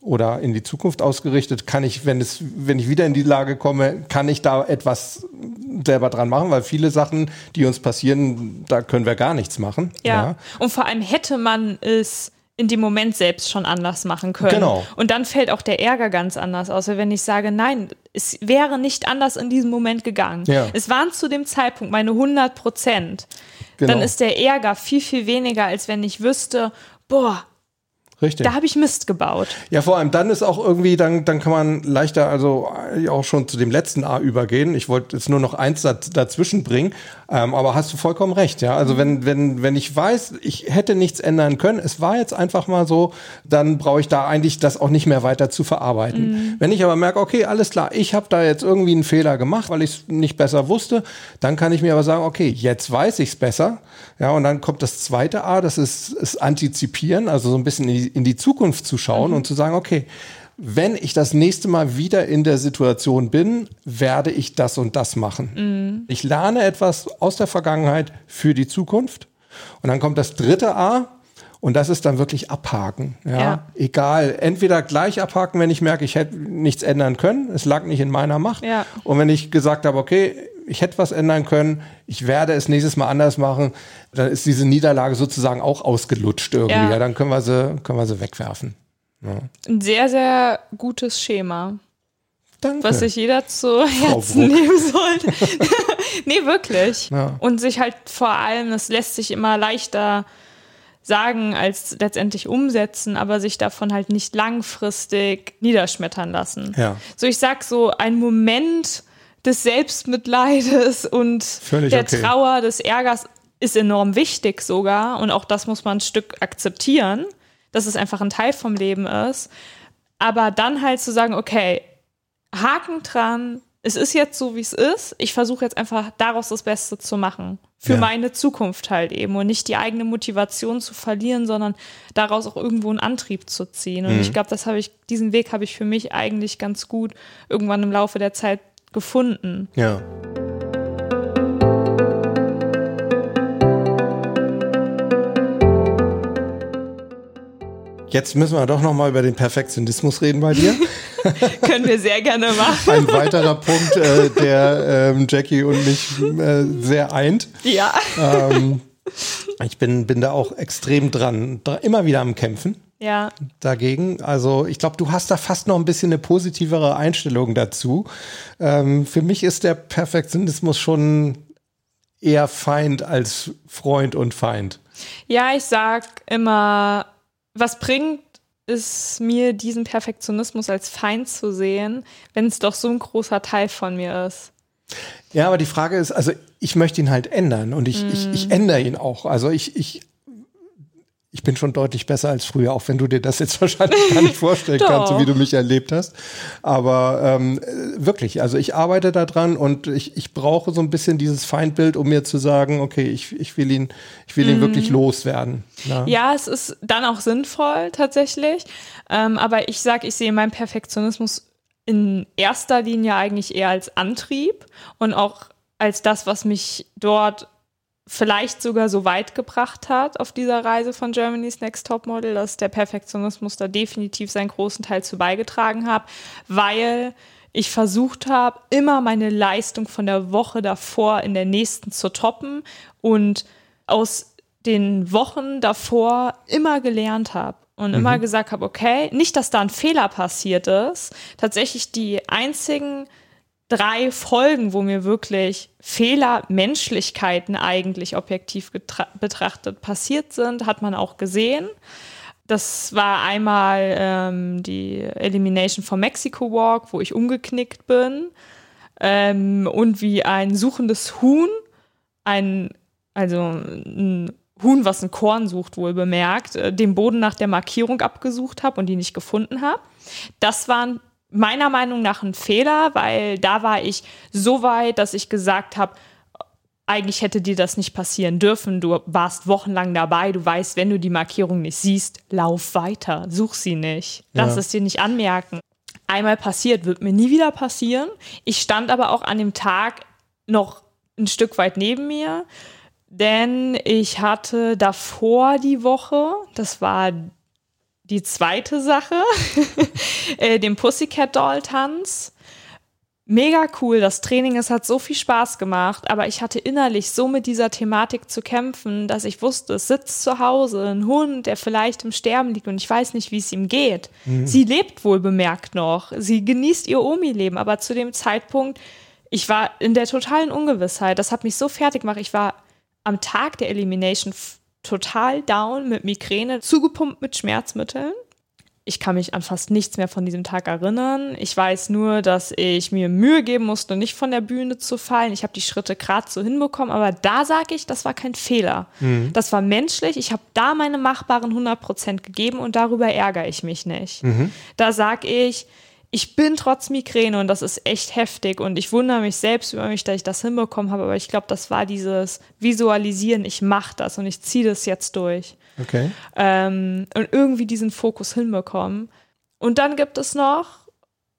Oder in die Zukunft ausgerichtet, kann ich, wenn es, wenn ich wieder in die Lage komme, kann ich da etwas selber dran machen, weil viele Sachen, die uns passieren, da können wir gar nichts machen. Ja. ja. Und vor allem hätte man es in dem Moment selbst schon anders machen können. Genau. Und dann fällt auch der Ärger ganz anders aus, wenn ich sage, nein, es wäre nicht anders in diesem Moment gegangen. Ja. Es waren zu dem Zeitpunkt meine 100 Prozent. Genau. Dann ist der Ärger viel, viel weniger, als wenn ich wüsste, boah, Richtig. Da habe ich Mist gebaut. Ja, vor allem dann ist auch irgendwie, dann, dann kann man leichter also auch schon zu dem letzten A übergehen. Ich wollte jetzt nur noch eins dazwischen bringen, ähm, aber hast du vollkommen recht, ja. Also wenn, wenn, wenn ich weiß, ich hätte nichts ändern können, es war jetzt einfach mal so, dann brauche ich da eigentlich das auch nicht mehr weiter zu verarbeiten. Mhm. Wenn ich aber merke, okay, alles klar, ich habe da jetzt irgendwie einen Fehler gemacht, weil ich es nicht besser wusste, dann kann ich mir aber sagen, okay, jetzt weiß ich es besser. Ja, und dann kommt das zweite A, das ist, ist Antizipieren, also so ein bisschen in die, in die Zukunft zu schauen mhm. und zu sagen, okay, wenn ich das nächste Mal wieder in der Situation bin, werde ich das und das machen. Mhm. Ich lerne etwas aus der Vergangenheit für die Zukunft. Und dann kommt das dritte A, und das ist dann wirklich abhaken. Ja? ja? Egal. Entweder gleich abhaken, wenn ich merke, ich hätte nichts ändern können. Es lag nicht in meiner Macht. Ja. Und wenn ich gesagt habe, okay, ich hätte was ändern können, ich werde es nächstes Mal anders machen, dann ist diese Niederlage sozusagen auch ausgelutscht irgendwie. Ja. ja dann können wir sie, können wir sie wegwerfen. Ja. Ein sehr, sehr gutes Schema. Danke. was sich jeder zu Herzen nehmen sollte. nee, wirklich. Ja. Und sich halt vor allem, das lässt sich immer leichter sagen als letztendlich umsetzen, aber sich davon halt nicht langfristig niederschmettern lassen. Ja. So, ich sag so, ein Moment des Selbstmitleides und Völlig der okay. Trauer, des Ärgers ist enorm wichtig sogar und auch das muss man ein Stück akzeptieren, dass es einfach ein Teil vom Leben ist. Aber dann halt zu sagen, okay, Haken dran, es ist jetzt so, wie es ist. Ich versuche jetzt einfach daraus das Beste zu machen. Für Ja. meine Zukunft halt eben und nicht die eigene Motivation zu verlieren, sondern daraus auch irgendwo einen Antrieb zu ziehen. Und ich glaube, das habe ich, diesen Weg habe ich für mich eigentlich ganz gut irgendwann im Laufe der Zeit gefunden. Ja. Jetzt müssen wir doch noch mal über den Perfektionismus reden bei dir. Können wir sehr gerne machen. Ein weiterer Punkt, äh, der ähm, Jackie und mich äh, sehr eint. Ja. Ähm, ich bin, bin da auch extrem dran, dra- immer wieder am Kämpfen Ja. dagegen. Also ich glaube, du hast da fast noch ein bisschen eine positivere Einstellung dazu. Ähm, für mich ist der Perfektionismus schon eher Feind als Freund und Feind. Ja, ich sag immer, was bringt es mir, diesen Perfektionismus als Feind zu sehen, wenn es doch so ein großer Teil von mir ist? Ja, aber die Frage ist, also ich möchte ihn halt ändern und ich, ich, Mhm. ich ändere ihn auch. Also ich, ich, ich bin schon deutlich besser als früher, auch wenn du dir das jetzt wahrscheinlich gar nicht vorstellen kannst, so wie du mich erlebt hast. Aber ähm, äh, wirklich, also ich arbeite da dran und ich, ich brauche so ein bisschen dieses Feindbild, um mir zu sagen, okay, ich, ich will ihn, ich will ihn wirklich loswerden. Ja. Mhm. Ja, es ist dann auch sinnvoll tatsächlich. Ähm, aber ich sag, ich sehe meinen Perfektionismus in erster Linie eigentlich eher als Antrieb und auch als das, was mich dort vielleicht sogar so weit gebracht hat auf dieser Reise von Germany's Next Top Model, dass der Perfektionismus da definitiv seinen großen Teil zu beigetragen hat, weil ich versucht habe, immer meine Leistung von der Woche davor in der nächsten zu toppen und aus den Wochen davor immer gelernt habe und immer gesagt habe, okay, nicht, dass da ein Fehler passiert ist. Tatsächlich die einzigen drei Folgen, wo mir wirklich Fehler, Menschlichkeiten eigentlich objektiv betrachtet passiert sind, hat man auch gesehen. Das war einmal ähm, die Elimination vom Mexico Walk, wo ich umgeknickt bin. Ähm, und wie ein suchendes Huhn, ein, also ein Huhn, was ein Korn sucht, wohl bemerkt, äh, den Boden nach der Markierung abgesucht habe und die nicht gefunden habe. Das waren meiner Meinung nach ein Fehler, weil da war ich so weit, dass ich gesagt habe, eigentlich hätte dir das nicht passieren dürfen. Du warst wochenlang dabei. Du weißt, wenn du die Markierung nicht siehst, lauf weiter. Such sie nicht. Lass Ja. es dir nicht anmerken. Einmal passiert, wird mir nie wieder passieren. Ich stand aber auch an dem Tag noch ein Stück weit neben mir, denn ich hatte davor die Woche, das war die zweite Sache, äh, den Pussycat Doll Tanz. Mega cool, das Training, es hat so viel Spaß gemacht, aber ich hatte innerlich so mit dieser Thematik zu kämpfen, dass ich wusste, es sitzt zu Hause ein Hund, der vielleicht im Sterben liegt und ich weiß nicht, wie es ihm geht. Sie lebt wohl bemerkt noch, sie genießt ihr Omi-Leben, aber zu dem Zeitpunkt, ich war in der totalen Ungewissheit, das hat mich so fertig gemacht, ich war am Tag der Elimination total down mit Migräne, zugepumpt mit Schmerzmitteln. Ich kann mich an fast nichts mehr von diesem Tag erinnern. Ich weiß nur, dass ich mir Mühe geben musste, nicht von der Bühne zu fallen. Ich habe die Schritte gerade so hinbekommen, aber da sage ich, das war kein Fehler. Das war menschlich. Ich habe da meine machbaren 100% gegeben und darüber ärgere ich mich nicht. Da sage ich, ich bin trotz Migräne und das ist echt heftig und ich wundere mich selbst über mich, dass ich das hinbekommen habe, aber ich glaube, das war dieses Visualisieren, ich mache das und ich ziehe das jetzt durch Okay. ähm, und irgendwie diesen Fokus hinbekommen. Und dann gibt es noch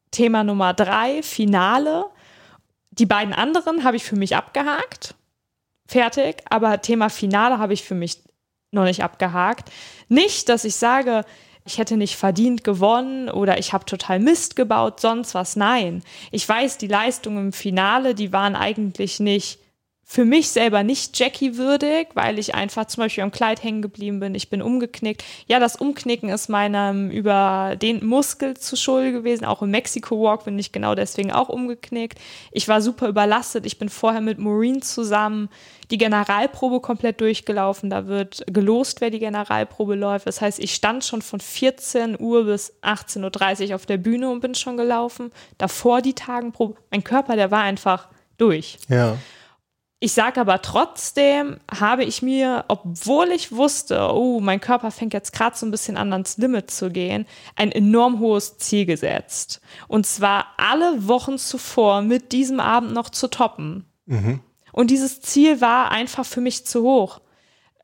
Thema Nummer drei, Finale. Die beiden anderen habe ich für mich abgehakt. Fertig. Aber Thema Finale habe ich für mich noch nicht abgehakt. Nicht, dass ich sage, ich hätte nicht verdient gewonnen oder ich habe total Mist gebaut, sonst was. Nein. Ich weiß, die Leistungen im Finale, die waren eigentlich nicht für mich selber nicht Jackie würdig, weil ich einfach zum Beispiel am Kleid hängen geblieben bin. Ich bin umgeknickt. Ja, das Umknicken ist meinem über den Muskel zu Schuld gewesen. Auch im Mexico Walk bin ich genau deswegen auch umgeknickt. Ich war super überlastet. Ich bin vorher mit Maureen zusammen die Generalprobe komplett durchgelaufen. Da wird gelost, wer die Generalprobe läuft. Das heißt, ich stand schon von 14 Uhr bis 18.30 Uhr auf der Bühne und bin schon gelaufen. Davor die Tagenprobe. Mein Körper, der war einfach durch. Ja. Ich sage aber trotzdem, habe ich mir, obwohl ich wusste, oh, mein Körper fängt jetzt gerade so ein bisschen an ans Limit zu gehen, ein enorm hohes Ziel gesetzt. Und zwar alle Wochen zuvor mit diesem Abend noch zu toppen. Mhm. Und dieses Ziel war einfach für mich zu hoch,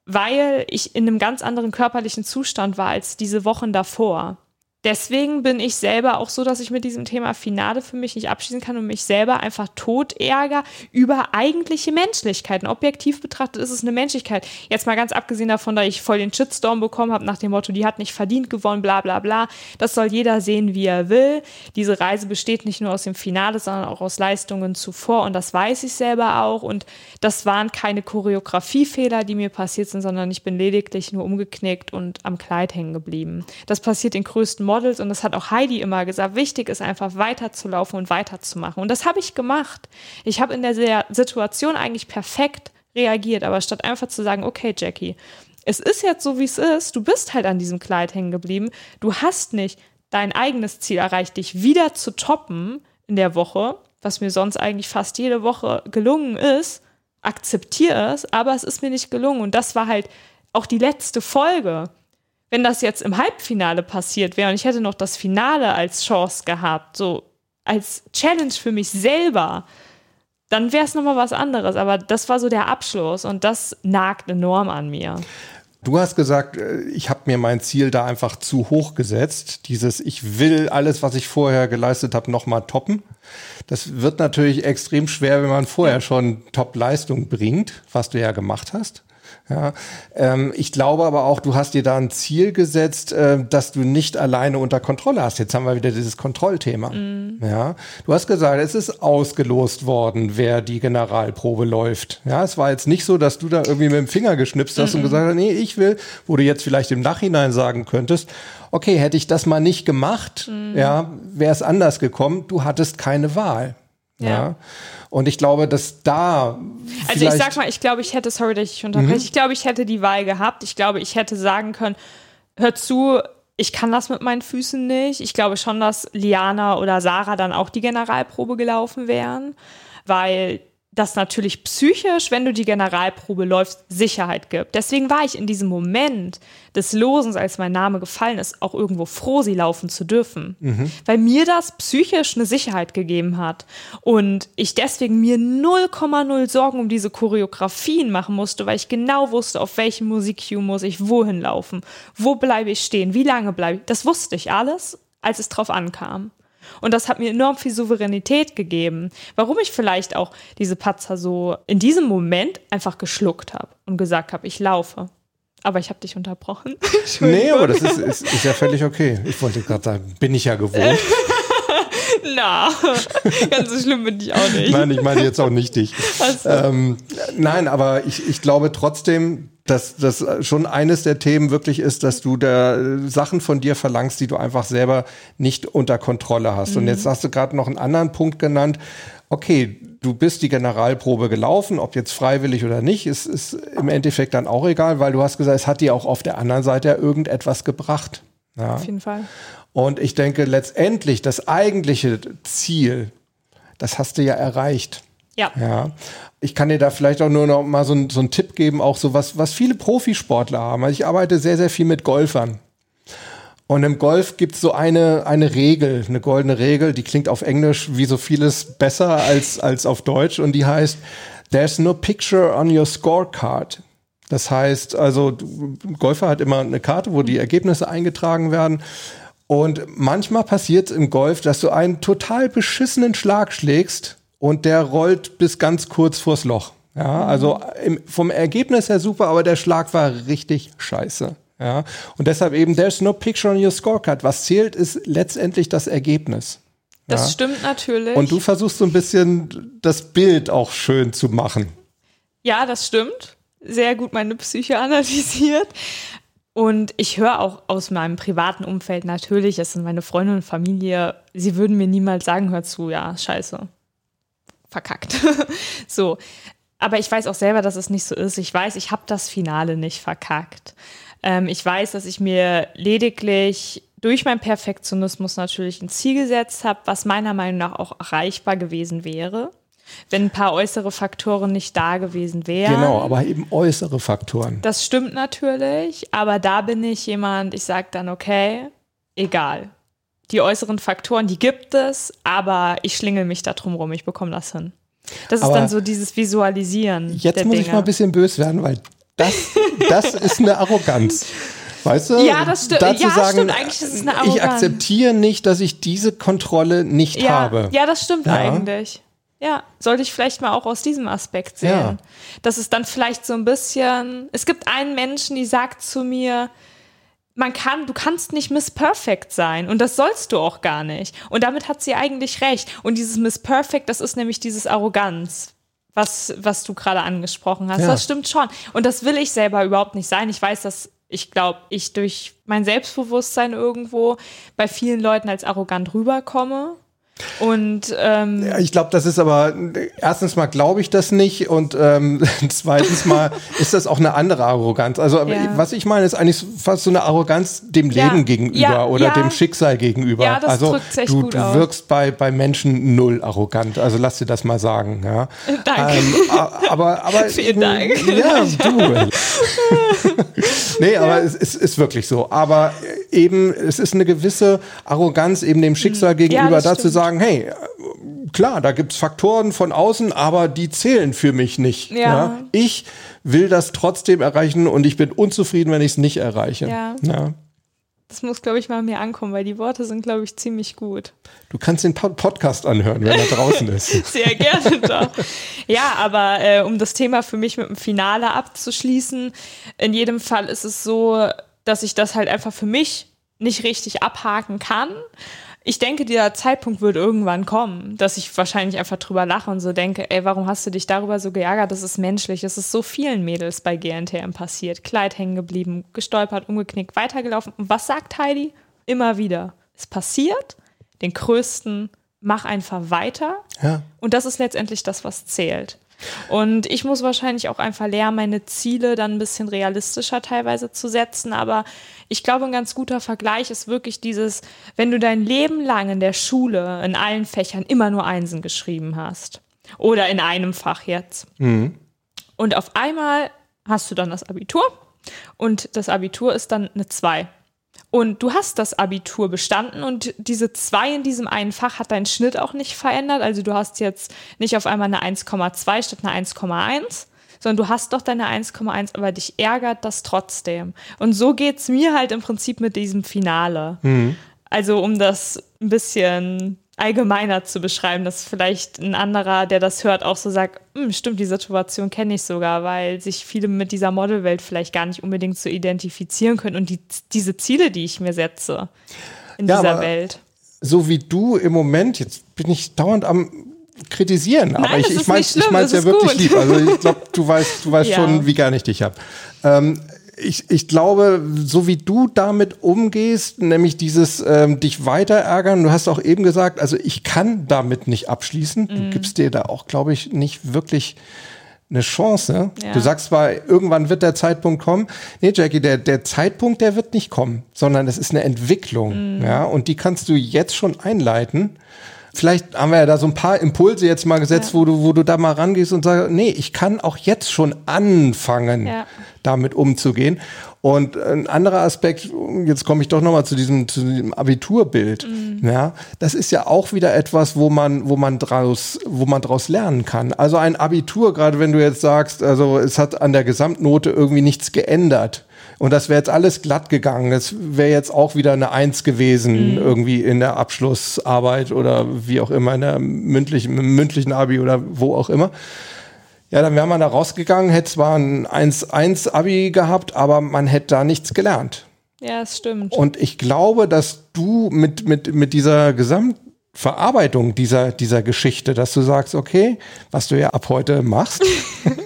weil ich in einem ganz anderen körperlichen Zustand war als diese Wochen davor deswegen bin ich selber auch so, dass ich mit diesem Thema Finale für mich nicht abschließen kann und mich selber einfach tot ärger über eigentliche Menschlichkeiten. Objektiv betrachtet ist es eine Menschlichkeit. Jetzt mal ganz abgesehen davon, dass ich voll den Shitstorm bekommen habe nach dem Motto, die hat nicht verdient gewonnen, bla bla bla. Das soll jeder sehen, wie er will. Diese Reise besteht nicht nur aus dem Finale, sondern auch aus Leistungen zuvor und das weiß ich selber auch und das waren keine Choreografiefehler, die mir passiert sind, sondern ich bin lediglich nur umgeknickt und am Kleid hängen geblieben. Das passiert in größten Models und das hat auch Heidi immer gesagt, wichtig ist einfach weiterzulaufen und weiterzumachen. Und das habe ich gemacht. Ich habe in der Situation eigentlich perfekt reagiert, aber statt einfach zu sagen, okay, Jackie, es ist jetzt so, wie es ist, du bist halt an diesem Kleid hängen geblieben, du hast nicht dein eigenes Ziel erreicht, dich wieder zu toppen in der Woche, was mir sonst eigentlich fast jede Woche gelungen ist, akzeptiere es, aber es ist mir nicht gelungen. Und das war halt auch die letzte Folge wenn das jetzt im Halbfinale passiert wäre und ich hätte noch das Finale als Chance gehabt, so als Challenge für mich selber, dann wäre es nochmal was anderes. Aber das war so der Abschluss und das nagt enorm an mir. Du hast gesagt, äh, ich habe mir mein Ziel da einfach zu hoch gesetzt. Dieses, ich will alles, was ich vorher geleistet habe, nochmal toppen. Das wird natürlich extrem schwer, wenn man vorher schon Top-Leistung bringt, was du ja gemacht hast. Ja, ähm, ich glaube aber auch, du hast dir da ein Ziel gesetzt, äh, dass du nicht alleine unter Kontrolle hast. Jetzt haben wir wieder dieses Kontrollthema. Mm. Ja, du hast gesagt, es ist ausgelost worden, wer die Generalprobe läuft. Ja, es war jetzt nicht so, dass du da irgendwie mit dem Finger geschnipst hast mm und gesagt hast, nee, ich will, wo du jetzt vielleicht im Nachhinein sagen könntest, okay, hätte ich das mal nicht gemacht, mm. ja, wäre es anders gekommen. Du hattest keine Wahl. ja. ja. Und ich glaube, dass da. Also ich sag mal, ich glaube, ich hätte, sorry, dass ich unterbreche, mhm. ich glaube, ich hätte die Wahl gehabt. Ich glaube, ich hätte sagen können, hör zu, ich kann das mit meinen Füßen nicht. Ich glaube schon, dass Liana oder Sarah dann auch die Generalprobe gelaufen wären, weil das natürlich psychisch, wenn du die Generalprobe läufst, Sicherheit gibt. Deswegen war ich in diesem Moment des Losens, als mein Name gefallen ist, auch irgendwo froh, sie laufen zu dürfen. Mhm. Weil mir das psychisch eine Sicherheit gegeben hat. Und ich deswegen mir 0,0 Sorgen um diese Choreografien machen musste, weil ich genau wusste, auf welchem Musikcue muss ich wohin laufen, wo bleibe ich stehen, wie lange bleibe ich. Das wusste ich alles, als es drauf ankam. Und das hat mir enorm viel Souveränität gegeben. Warum ich vielleicht auch diese Patzer so in diesem Moment einfach geschluckt habe und gesagt habe, ich laufe. Aber ich habe dich unterbrochen. nee, aber das ist, ist, ist ja völlig okay. Ich wollte gerade sagen, bin ich ja gewohnt. Na, ganz so schlimm bin ich auch nicht. Nein, ich meine jetzt auch nicht dich. So. Ähm, nein, aber ich, ich glaube trotzdem, dass das schon eines der Themen wirklich ist, dass du da Sachen von dir verlangst, die du einfach selber nicht unter Kontrolle hast. Mhm. Und jetzt hast du gerade noch einen anderen Punkt genannt. Okay, du bist die Generalprobe gelaufen, ob jetzt freiwillig oder nicht, ist, ist im Endeffekt dann auch egal, weil du hast gesagt, es hat dir auch auf der anderen Seite irgendetwas gebracht. Ja. Auf jeden Fall. Und ich denke, letztendlich das eigentliche Ziel, das hast du ja erreicht. Ja. ja. Ich kann dir da vielleicht auch nur noch mal so, so einen Tipp geben, auch so was, was viele Profisportler haben. Also ich arbeite sehr, sehr viel mit Golfern. Und im Golf gibt es so eine, eine Regel, eine goldene Regel, die klingt auf Englisch wie so vieles besser als, als auf Deutsch und die heißt, there's no picture on your scorecard. Das heißt, also ein Golfer hat immer eine Karte, wo die Ergebnisse eingetragen werden. Und manchmal passiert im Golf, dass du einen total beschissenen Schlag schlägst und der rollt bis ganz kurz vors Loch. Ja, also im, vom Ergebnis her super, aber der Schlag war richtig scheiße. Ja, und deshalb eben, there's no picture on your scorecard. Was zählt, ist letztendlich das Ergebnis. Das ja. stimmt natürlich. Und du versuchst so ein bisschen das Bild auch schön zu machen. Ja, das stimmt. Sehr gut meine Psyche analysiert. Und ich höre auch aus meinem privaten Umfeld natürlich, es sind meine Freunde und Familie, sie würden mir niemals sagen, hör zu, ja, scheiße. Verkackt. so. Aber ich weiß auch selber, dass es nicht so ist. Ich weiß, ich habe das Finale nicht verkackt. Ähm, ich weiß, dass ich mir lediglich durch meinen Perfektionismus natürlich ein Ziel gesetzt habe, was meiner Meinung nach auch erreichbar gewesen wäre wenn ein paar äußere Faktoren nicht da gewesen wären. Genau, aber eben äußere Faktoren. Das stimmt natürlich, aber da bin ich jemand, ich sage dann, okay, egal. Die äußeren Faktoren, die gibt es, aber ich schlingel mich da drum rum, ich bekomme das hin. Das aber ist dann so dieses Visualisieren. Jetzt muss Dinge. ich mal ein bisschen böse werden, weil das, das ist eine Arroganz. Weißt du? Ja, das sti dazu ja, sagen, stimmt. Eigentlich ist es eine Arroganz. Ich akzeptiere nicht, dass ich diese Kontrolle nicht ja, habe. Ja, das stimmt ja. eigentlich. Ja, sollte ich vielleicht mal auch aus diesem Aspekt sehen. Ja. Das ist dann vielleicht so ein bisschen. Es gibt einen Menschen, die sagt zu mir, man kann, du kannst nicht Miss Perfect sein und das sollst du auch gar nicht. Und damit hat sie eigentlich recht. Und dieses Miss Perfect, das ist nämlich dieses Arroganz, was, was du gerade angesprochen hast. Ja. Das stimmt schon. Und das will ich selber überhaupt nicht sein. Ich weiß, dass ich glaube, ich durch mein Selbstbewusstsein irgendwo bei vielen Leuten als arrogant rüberkomme. Und ähm, ja, ich glaube, das ist aber erstens mal glaube ich das nicht und ähm, zweitens mal ist das auch eine andere Arroganz. Also ja. was ich meine ist eigentlich fast so eine Arroganz dem Leben ja. gegenüber oder dem Schicksal gegenüber. Ja, das also echt du, gut du wirkst bei bei Menschen null arrogant. Also lass dir das mal sagen. Ja. Danke. Ähm, aber aber vielen Dank. Ja, du. nee, aber es ist, ist wirklich so. Aber eben es ist eine gewisse Arroganz eben dem Schicksal hm. gegenüber, dazu sagen sagen, hey, klar, da gibt es Faktoren von außen, aber die zählen für mich nicht. Ja. ja. Ich will das trotzdem erreichen und ich bin unzufrieden, wenn ich es nicht erreiche. Ja. ja. Das muss, glaube ich, mal mir ankommen, weil die Worte sind, glaube ich, ziemlich gut. Du kannst den Podcast anhören, wenn er draußen ist. Sehr gerne doch. Ja, aber äh, um das Thema für mich mit dem Finale abzuschließen, in jedem Fall ist es so, dass ich das halt einfach für mich nicht richtig abhaken kann ich denke, dieser Zeitpunkt wird irgendwann kommen, dass ich wahrscheinlich einfach drüber lache und so denke, ey, warum hast du dich darüber so geärgert? Das ist menschlich. Es ist so vielen Mädels bei GNTM passiert. Kleid hängen geblieben, gestolpert, umgeknickt, weitergelaufen. Und was sagt Heidi? Immer wieder. Es passiert, den größten, mach einfach weiter. Ja. Und das ist letztendlich das, was zählt. Und ich muss wahrscheinlich auch einfach lernen, meine Ziele dann ein bisschen realistischer teilweise zu setzen. Aber ich glaube, ein ganz guter Vergleich ist wirklich dieses, wenn du dein Leben lang in der Schule in allen Fächern immer nur Einsen geschrieben hast. Oder in einem Fach jetzt. Mhm. Und auf einmal hast du dann das Abitur und das Abitur ist dann eine 2 und du hast das Abitur bestanden und diese zwei in diesem einen Fach hat deinen Schnitt auch nicht verändert. Also du hast jetzt nicht auf einmal eine 1,2 statt eine 1,1, sondern du hast doch deine 1,1, aber dich ärgert das trotzdem. Und so geht's mir halt im Prinzip mit diesem Finale. Mhm. Also um das ein bisschen allgemeiner zu beschreiben, dass vielleicht ein anderer, der das hört, auch so sagt, hm, stimmt, die Situation kenne ich sogar, weil sich viele mit dieser Modelwelt vielleicht gar nicht unbedingt so identifizieren können und die, diese Ziele, die ich mir setze in ja, dieser Welt. So wie du im Moment, jetzt bin ich dauernd am kritisieren, Nein, aber ich, ich meine es ja wirklich gut. lieb. Also ich glaube, du weißt, du weißt ja. schon, wie gern ich dich habe. Ähm, ich, ich glaube, so wie du damit umgehst, nämlich dieses ähm, dich weiter ärgern, du hast auch eben gesagt, also ich kann damit nicht abschließen. Du mhm. gibst dir da auch, glaube ich, nicht wirklich eine Chance. Ja. Du sagst zwar, irgendwann wird der Zeitpunkt kommen. Nee, Jackie, der, der Zeitpunkt, der wird nicht kommen, sondern es ist eine Entwicklung. Mhm. Ja, und die kannst du jetzt schon einleiten. Vielleicht haben wir ja da so ein paar Impulse jetzt mal gesetzt, ja. wo du, wo du da mal rangehst und sagst, nee, ich kann auch jetzt schon anfangen, ja. damit umzugehen. Und ein anderer Aspekt, jetzt komme ich doch nochmal zu diesem, zu diesem Abiturbild. Mhm. Ja, das ist ja auch wieder etwas, wo man, wo man draus, wo man draus lernen kann. Also ein Abitur, gerade wenn du jetzt sagst, also es hat an der Gesamtnote irgendwie nichts geändert. Und das wäre jetzt alles glatt gegangen. Das wäre jetzt auch wieder eine Eins gewesen, mhm. irgendwie in der Abschlussarbeit oder wie auch immer, in der mündlichen, mündlichen Abi oder wo auch immer. Ja, dann wäre man da rausgegangen, hätte zwar ein 1-1-Abi gehabt, aber man hätte da nichts gelernt. Ja, das stimmt. Und ich glaube, dass du mit, mit, mit dieser Gesamtverarbeitung dieser, dieser Geschichte, dass du sagst, okay, was du ja ab heute machst,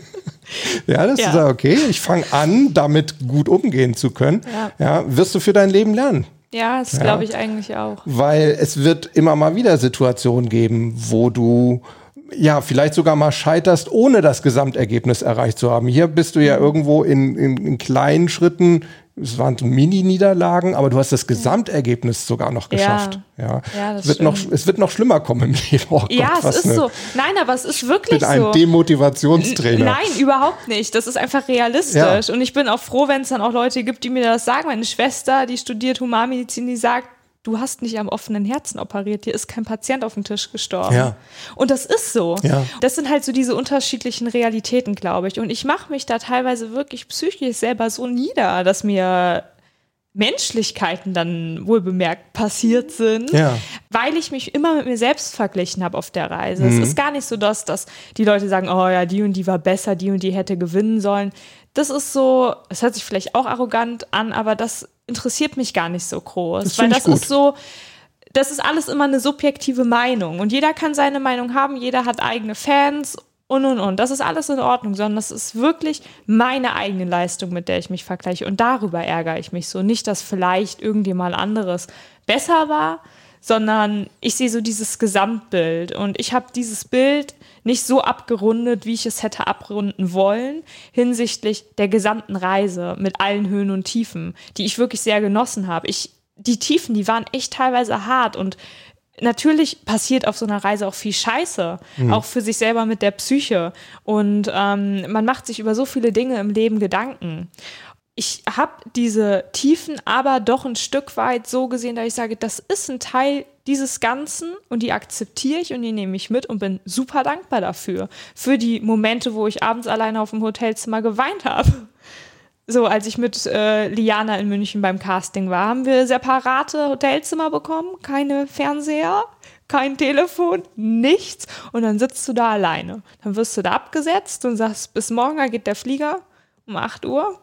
Ja, das Ja. ist ja okay. Ich fange an, damit gut umgehen zu können. Ja. Ja. wirst du für dein Leben lernen. Ja, das glaube ich eigentlich auch. Weil es wird immer mal wieder Situationen geben, wo du ja vielleicht sogar mal scheiterst, ohne das Gesamtergebnis erreicht zu haben. Hier bist du ja Mhm. irgendwo in, in, in kleinen Schritten, es waren so Mini-Niederlagen, aber du hast das Gesamtergebnis sogar noch Ja. geschafft. Ja, Ja, es, wird noch, es wird noch schlimmer kommen im Leben. Oh Ja, Gott, es was ist so. Nein, aber es ist wirklich Ich bin ein so. Demotivationstrainer. Nein, überhaupt nicht. Das ist einfach realistisch. Und ich bin auch froh, wenn es dann auch Leute gibt, die mir das sagen. Meine Schwester, die studiert Humanmedizin, die sagt, du hast nicht am offenen Herzen operiert, dir ist kein Patient auf den Tisch gestorben. Ja. Und das ist so. Ja. Das sind halt so diese unterschiedlichen Realitäten, glaube ich. Und ich mache mich da teilweise wirklich psychisch selber so nieder, dass mir Menschlichkeiten dann wohl bemerkt passiert sind, Ja. weil ich mich immer mit mir selbst verglichen habe auf der Reise. Es ist gar nicht so, dass, dass die Leute sagen, oh ja, die und die war besser, die und die hätte gewinnen sollen. Das ist so, es hört sich vielleicht auch arrogant an, aber das interessiert mich gar nicht so groß, Das weil das gut. ist so, das ist alles immer eine subjektive Meinung und jeder kann seine Meinung haben, jeder hat eigene Fans und und und. Das ist alles in Ordnung, sondern das ist wirklich meine eigene Leistung, mit der ich mich vergleiche und darüber ärgere ich mich so. Nicht, dass vielleicht irgendjemand anderes besser war, sondern ich sehe so dieses Gesamtbild und ich habe dieses Bild nicht so abgerundet, wie ich es hätte abrunden wollen, hinsichtlich der gesamten Reise mit allen Höhen und Tiefen, die ich wirklich sehr genossen habe. Ich, die Tiefen, die waren echt teilweise hart und natürlich passiert auf so einer Reise auch viel Scheiße, auch für sich selber mit der Psyche. Und ähm, man macht sich über so viele Dinge im Leben Gedanken. Ich habe diese Tiefen aber doch ein Stück weit so gesehen, dass ich sage, das ist ein Teil dieses Ganzen und die akzeptiere ich und die nehme ich mit und bin super dankbar dafür. Für die Momente, wo ich abends alleine auf dem Hotelzimmer geweint habe. So, als ich mit äh, Liana in München beim Casting war, haben wir separate Hotelzimmer bekommen, keine Fernseher, kein Telefon, nichts. Und dann sitzt du da alleine. Dann wirst du da abgesetzt und sagst, bis morgen geht der Flieger um 8 Uhr.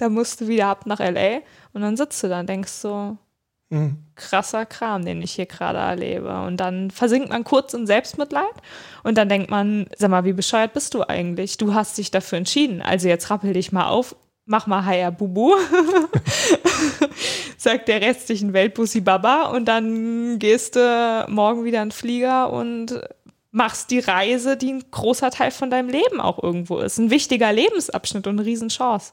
Dann musst du wieder ab nach L.A. Und dann sitzt du da und denkst so, krasser Kram, den ich hier gerade erlebe. Und dann versinkt man kurz in Selbstmitleid und dann denkt man, sag mal, wie bescheuert bist du eigentlich? Du hast dich dafür entschieden. Also jetzt rappel dich mal auf, mach mal Haya Bubu, sagt der restlichen Welt Bussi Baba und dann gehst du morgen wieder in den Flieger und machst die Reise, die ein großer Teil von deinem Leben auch irgendwo ist. Ein wichtiger Lebensabschnitt und eine Riesenchance.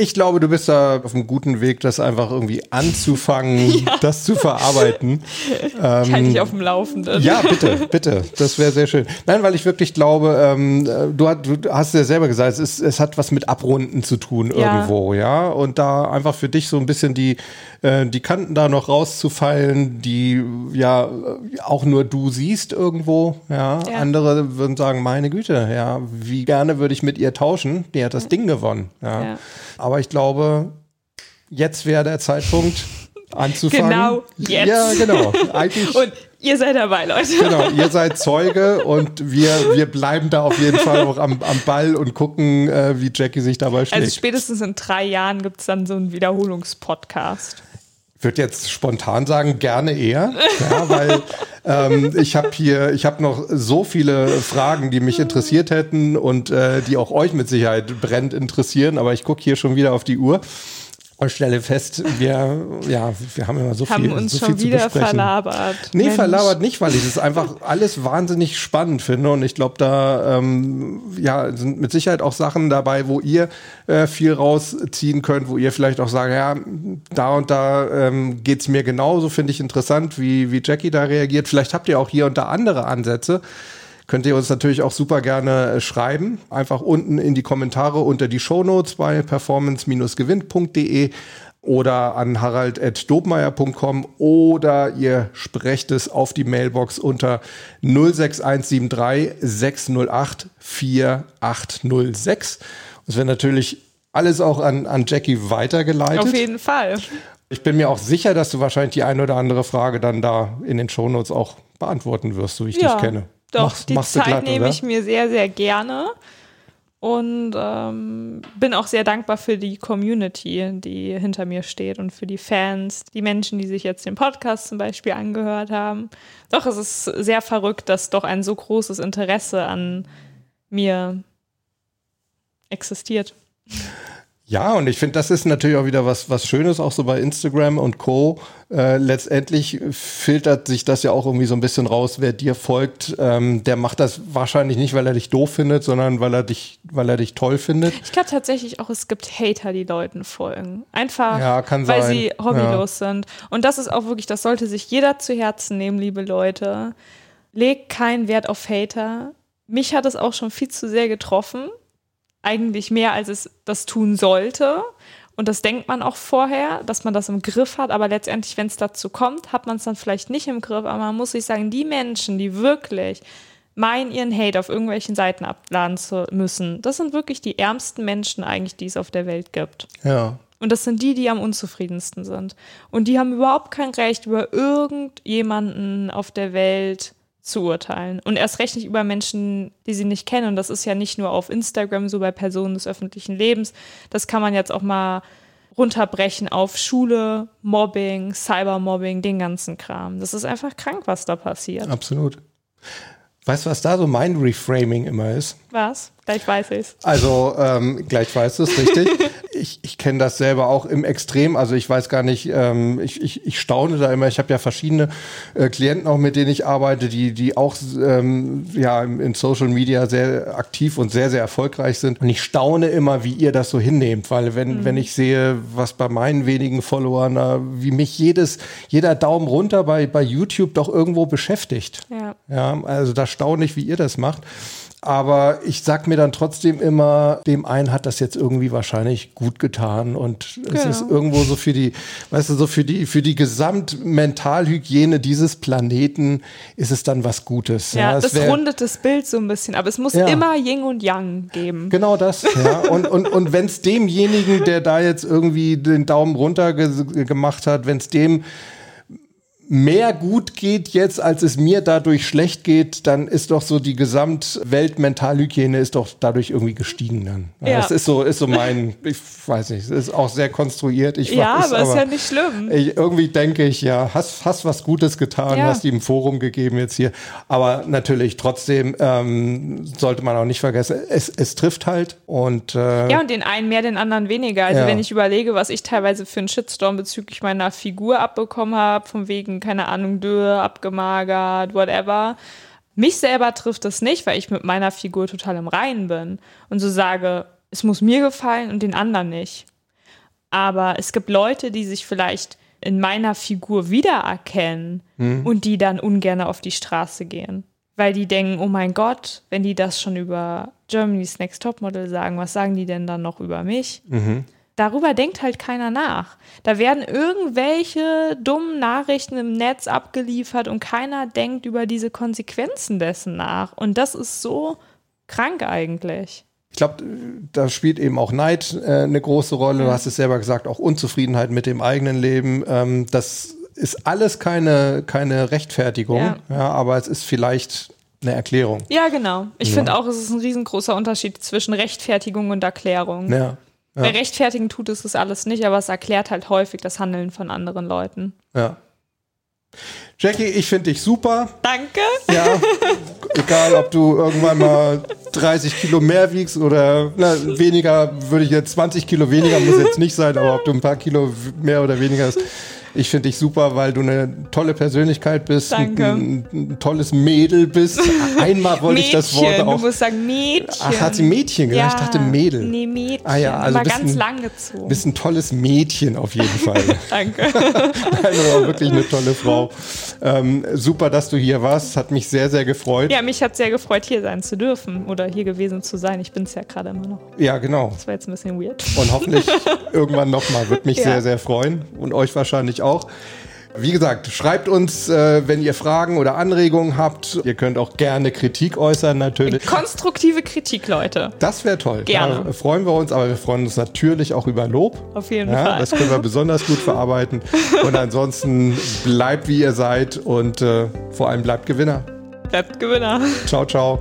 Ich glaube, du bist da auf einem guten Weg, das einfach irgendwie anzufangen, das zu verarbeiten. Ich halte dich auf dem Laufenden. Ja, bitte, bitte. Das wäre sehr schön. Nein, weil ich wirklich glaube, ähm, du, hast- du hast ja selber gesagt, es, ist, es hat was mit Abrunden zu tun Ja. irgendwo, ja. Und da einfach für dich so ein bisschen die, äh, die Kanten da noch rauszufallen, die ja äh, auch nur du siehst irgendwo, ja. Ja. Andere würden sagen, meine Güte, ja, wie gerne würde ich mit ihr tauschen? Die hat das Ding gewonnen, ja. Aber ich glaube, jetzt wäre der Zeitpunkt anzufangen. Genau, jetzt. Ja, genau. Eigentlich Und ihr seid dabei, Leute. Genau, ihr seid Zeuge und wir, wir bleiben da auf jeden Fall auch am, am Ball und gucken, äh, wie Jackie sich dabei schlägt. Also spätestens in drei Jahren gibt es dann so einen Wiederholungspodcast. Würde jetzt spontan sagen, gerne eher, ja, weil ähm, ich habe hier, ich habe noch so viele Fragen, die mich interessiert hätten und äh, die auch euch mit Sicherheit brennend interessieren, aber ich gucke hier schon wieder auf die Uhr und stelle fest, wir, ja, wir haben immer so Haben viel, uns so schon viel wieder zu besprechen. verlabert. Nee, Mensch. verlabert nicht, weil ich es einfach alles wahnsinnig spannend finde und ich glaube, da ähm, ja, sind mit Sicherheit auch Sachen dabei, wo ihr äh, viel rausziehen könnt, wo ihr vielleicht auch sagt, ja, da und da ähm, geht es mir genauso, finde ich interessant, wie, wie Jackie da reagiert. Vielleicht habt ihr auch hier und da andere Ansätze. Könnt ihr uns natürlich auch super gerne äh, schreiben. Einfach unten in die Kommentare unter die Shownotes bei performance-gewinn.de oder an harald.dobmeier.com oder ihr sprecht es auf die Mailbox unter 06173 608 4806. Das wäre natürlich alles auch an, an Jackie weitergeleitet. Auf jeden Fall. Ich bin mir auch sicher, dass du wahrscheinlich die eine oder andere Frage dann da in den Shownotes auch beantworten wirst, so wie ich ja, dich kenne. Doch, Machst- die machst Zeit glatt, nehme ich mir sehr, sehr gerne. Und ähm, bin auch sehr dankbar für die Community, die hinter mir steht und für die Fans, die Menschen, die sich jetzt den Podcast zum Beispiel angehört haben. Doch, es ist sehr verrückt, dass doch ein so großes Interesse an mir existiert. Ja, und ich finde, das ist natürlich auch wieder was, was Schönes, auch so bei Instagram und Co. Äh, letztendlich filtert sich das ja auch irgendwie so ein bisschen raus, wer dir folgt. Ähm, der macht das wahrscheinlich nicht, weil er dich doof findet, sondern weil er dich, weil er dich toll findet. Ich glaube tatsächlich auch, es gibt Hater, die Leuten folgen. Einfach, Ja, weil sein. sie hobbylos sind. Und das ist auch wirklich, das sollte sich jeder zu Herzen nehmen, liebe Leute. Legt keinen Wert auf Hater. Mich hat es auch schon viel zu sehr getroffen. Eigentlich mehr, als es das tun sollte. Und das denkt man auch vorher, dass man das im Griff hat. Aber letztendlich, wenn es dazu kommt, hat man es dann vielleicht nicht im Griff. Aber man muss sich sagen, die Menschen, die wirklich meinen, ihren Hate auf irgendwelchen Seiten abladen zu müssen, das sind wirklich die ärmsten Menschen eigentlich, die es auf der Welt gibt. Ja. Und das sind die, die am unzufriedensten sind. Und die haben überhaupt kein Recht, über irgendjemanden auf der Welt zu urteilen. Und erst recht nicht über Menschen, die sie nicht kennen. Und das ist ja nicht nur auf Instagram so bei Personen des öffentlichen Lebens. Das kann man jetzt auch mal runterbrechen auf Schule, Mobbing, Cybermobbing, den ganzen Kram. Das ist einfach krank, was da passiert. Absolut. Weißt du, was da so mein Reframing immer ist? Was? Gleich weiß ich's. Also ähm, gleich weißt du es richtig. ich ich kenne das selber auch im Extrem. Also ich weiß gar nicht, ähm, ich, ich, ich staune da immer. Ich habe ja verschiedene äh, Klienten auch, mit denen ich arbeite, die, die auch ähm, ja, in Social Media sehr aktiv und sehr, sehr erfolgreich sind. Und ich staune immer, wie ihr das so hinnehmt. Weil wenn, wenn ich sehe, was bei meinen wenigen Followern, äh, wie mich jedes, jeder Daumen runter bei, bei YouTube doch irgendwo beschäftigt. Ja. Ja, also da staune ich, wie ihr das macht. Aber ich sag mir dann trotzdem immer, dem einen hat das jetzt irgendwie wahrscheinlich gut getan und es Genau. ist irgendwo so für die, weißt du, so für die, für die Gesamtmentalhygiene dieses Planeten ist es dann was Gutes. Ja, es das wär- rundet das Bild so ein bisschen. Aber es muss Ja. immer Yin und Yang geben. Genau das, ja. Und, und, und wenn es demjenigen, der da jetzt irgendwie den Daumen runter ge gemacht hat, wenn es dem mehr gut geht jetzt, als es mir dadurch schlecht geht, dann ist doch so die Gesamtwelt-Mentalhygiene ist doch dadurch irgendwie gestiegen dann. Ja. Das ist so, ist so mein, ich weiß nicht, es ist auch sehr konstruiert. Ich Ja, weiß, aber ist ja nicht schlimm. ich, irgendwie denke ich, ja, hast, hast was Gutes getan, Ja. hast ihm ein Forum gegeben jetzt hier. Aber natürlich, trotzdem ähm, sollte man auch nicht vergessen, es, es trifft halt und äh, Ja, und den einen mehr, den anderen weniger. Also Ja. wenn ich überlege, was ich teilweise für einen Shitstorm bezüglich meiner Figur abbekommen habe, von wegen, keine Ahnung, Dürr, abgemagert, whatever. Mich selber trifft das nicht, weil ich mit meiner Figur total im Reinen bin und so sage, es muss mir gefallen und den anderen nicht. Aber es gibt Leute, die sich vielleicht in meiner Figur wiedererkennen und die dann ungern auf die Straße gehen. Weil die denken, oh mein Gott, wenn die das schon über Germany's Next Topmodel sagen, was sagen die denn dann noch über mich? Darüber denkt halt keiner nach. Da werden irgendwelche dummen Nachrichten im Netz abgeliefert und keiner denkt über diese Konsequenzen dessen nach. Und das ist so krank eigentlich. ich glaube, da spielt eben auch Neid äh, eine große Rolle. Du hast es selber gesagt, auch Unzufriedenheit mit dem eigenen Leben. Ähm, das ist alles keine, keine Rechtfertigung, Ja. ja. aber es ist vielleicht eine Erklärung. Ja, genau. Ich finde auch, es ist ein riesengroßer Unterschied zwischen Rechtfertigung und Erklärung. Ja. Bei Rechtfertigen tut es das alles nicht, aber es erklärt halt häufig das Handeln von anderen Leuten. Ja. Jackie, ich finde dich super. Danke. Ja, egal ob du irgendwann mal 30 Kilo mehr wiegst oder na, weniger, würde ich jetzt 20 Kilo weniger, muss jetzt nicht sein, aber ob du ein paar Kilo mehr oder weniger hast. Ich finde dich super, weil du eine tolle Persönlichkeit bist, Danke. Ein, ein tolles Mädel bist. Einmal wollte ich das Wort Mädchen, du auch. musst sagen Mädchen. Ach, hat sie Mädchen gesagt? Ich dachte Mädel. Nee, Mädchen. Ah ja, also bist ganz ein- lang gezogen. Bist ein tolles Mädchen auf jeden Fall. Danke. also wirklich eine tolle Frau. Ähm, super, dass du hier warst. Hat mich sehr, sehr gefreut. Ja, mich hat sehr gefreut, hier sein zu dürfen oder hier gewesen zu sein. Ich bin es ja gerade immer noch. ja genau. Das war jetzt ein bisschen weird. Und hoffentlich irgendwann nochmal. Würde mich Ja. sehr, sehr freuen. Und euch wahrscheinlich auch. Wie gesagt, schreibt uns, äh, wenn ihr Fragen oder Anregungen habt. Ihr könnt auch gerne Kritik äußern, natürlich. Konstruktive Kritik, Leute. Das wäre toll. Gerne. Da freuen wir uns, aber wir freuen uns natürlich auch über Lob. Auf jeden Ja, Fall. das können wir besonders gut verarbeiten. Und ansonsten bleibt wie ihr seid und äh, vor allem bleibt Gewinner. Bleibt Gewinner. Ciao, ciao.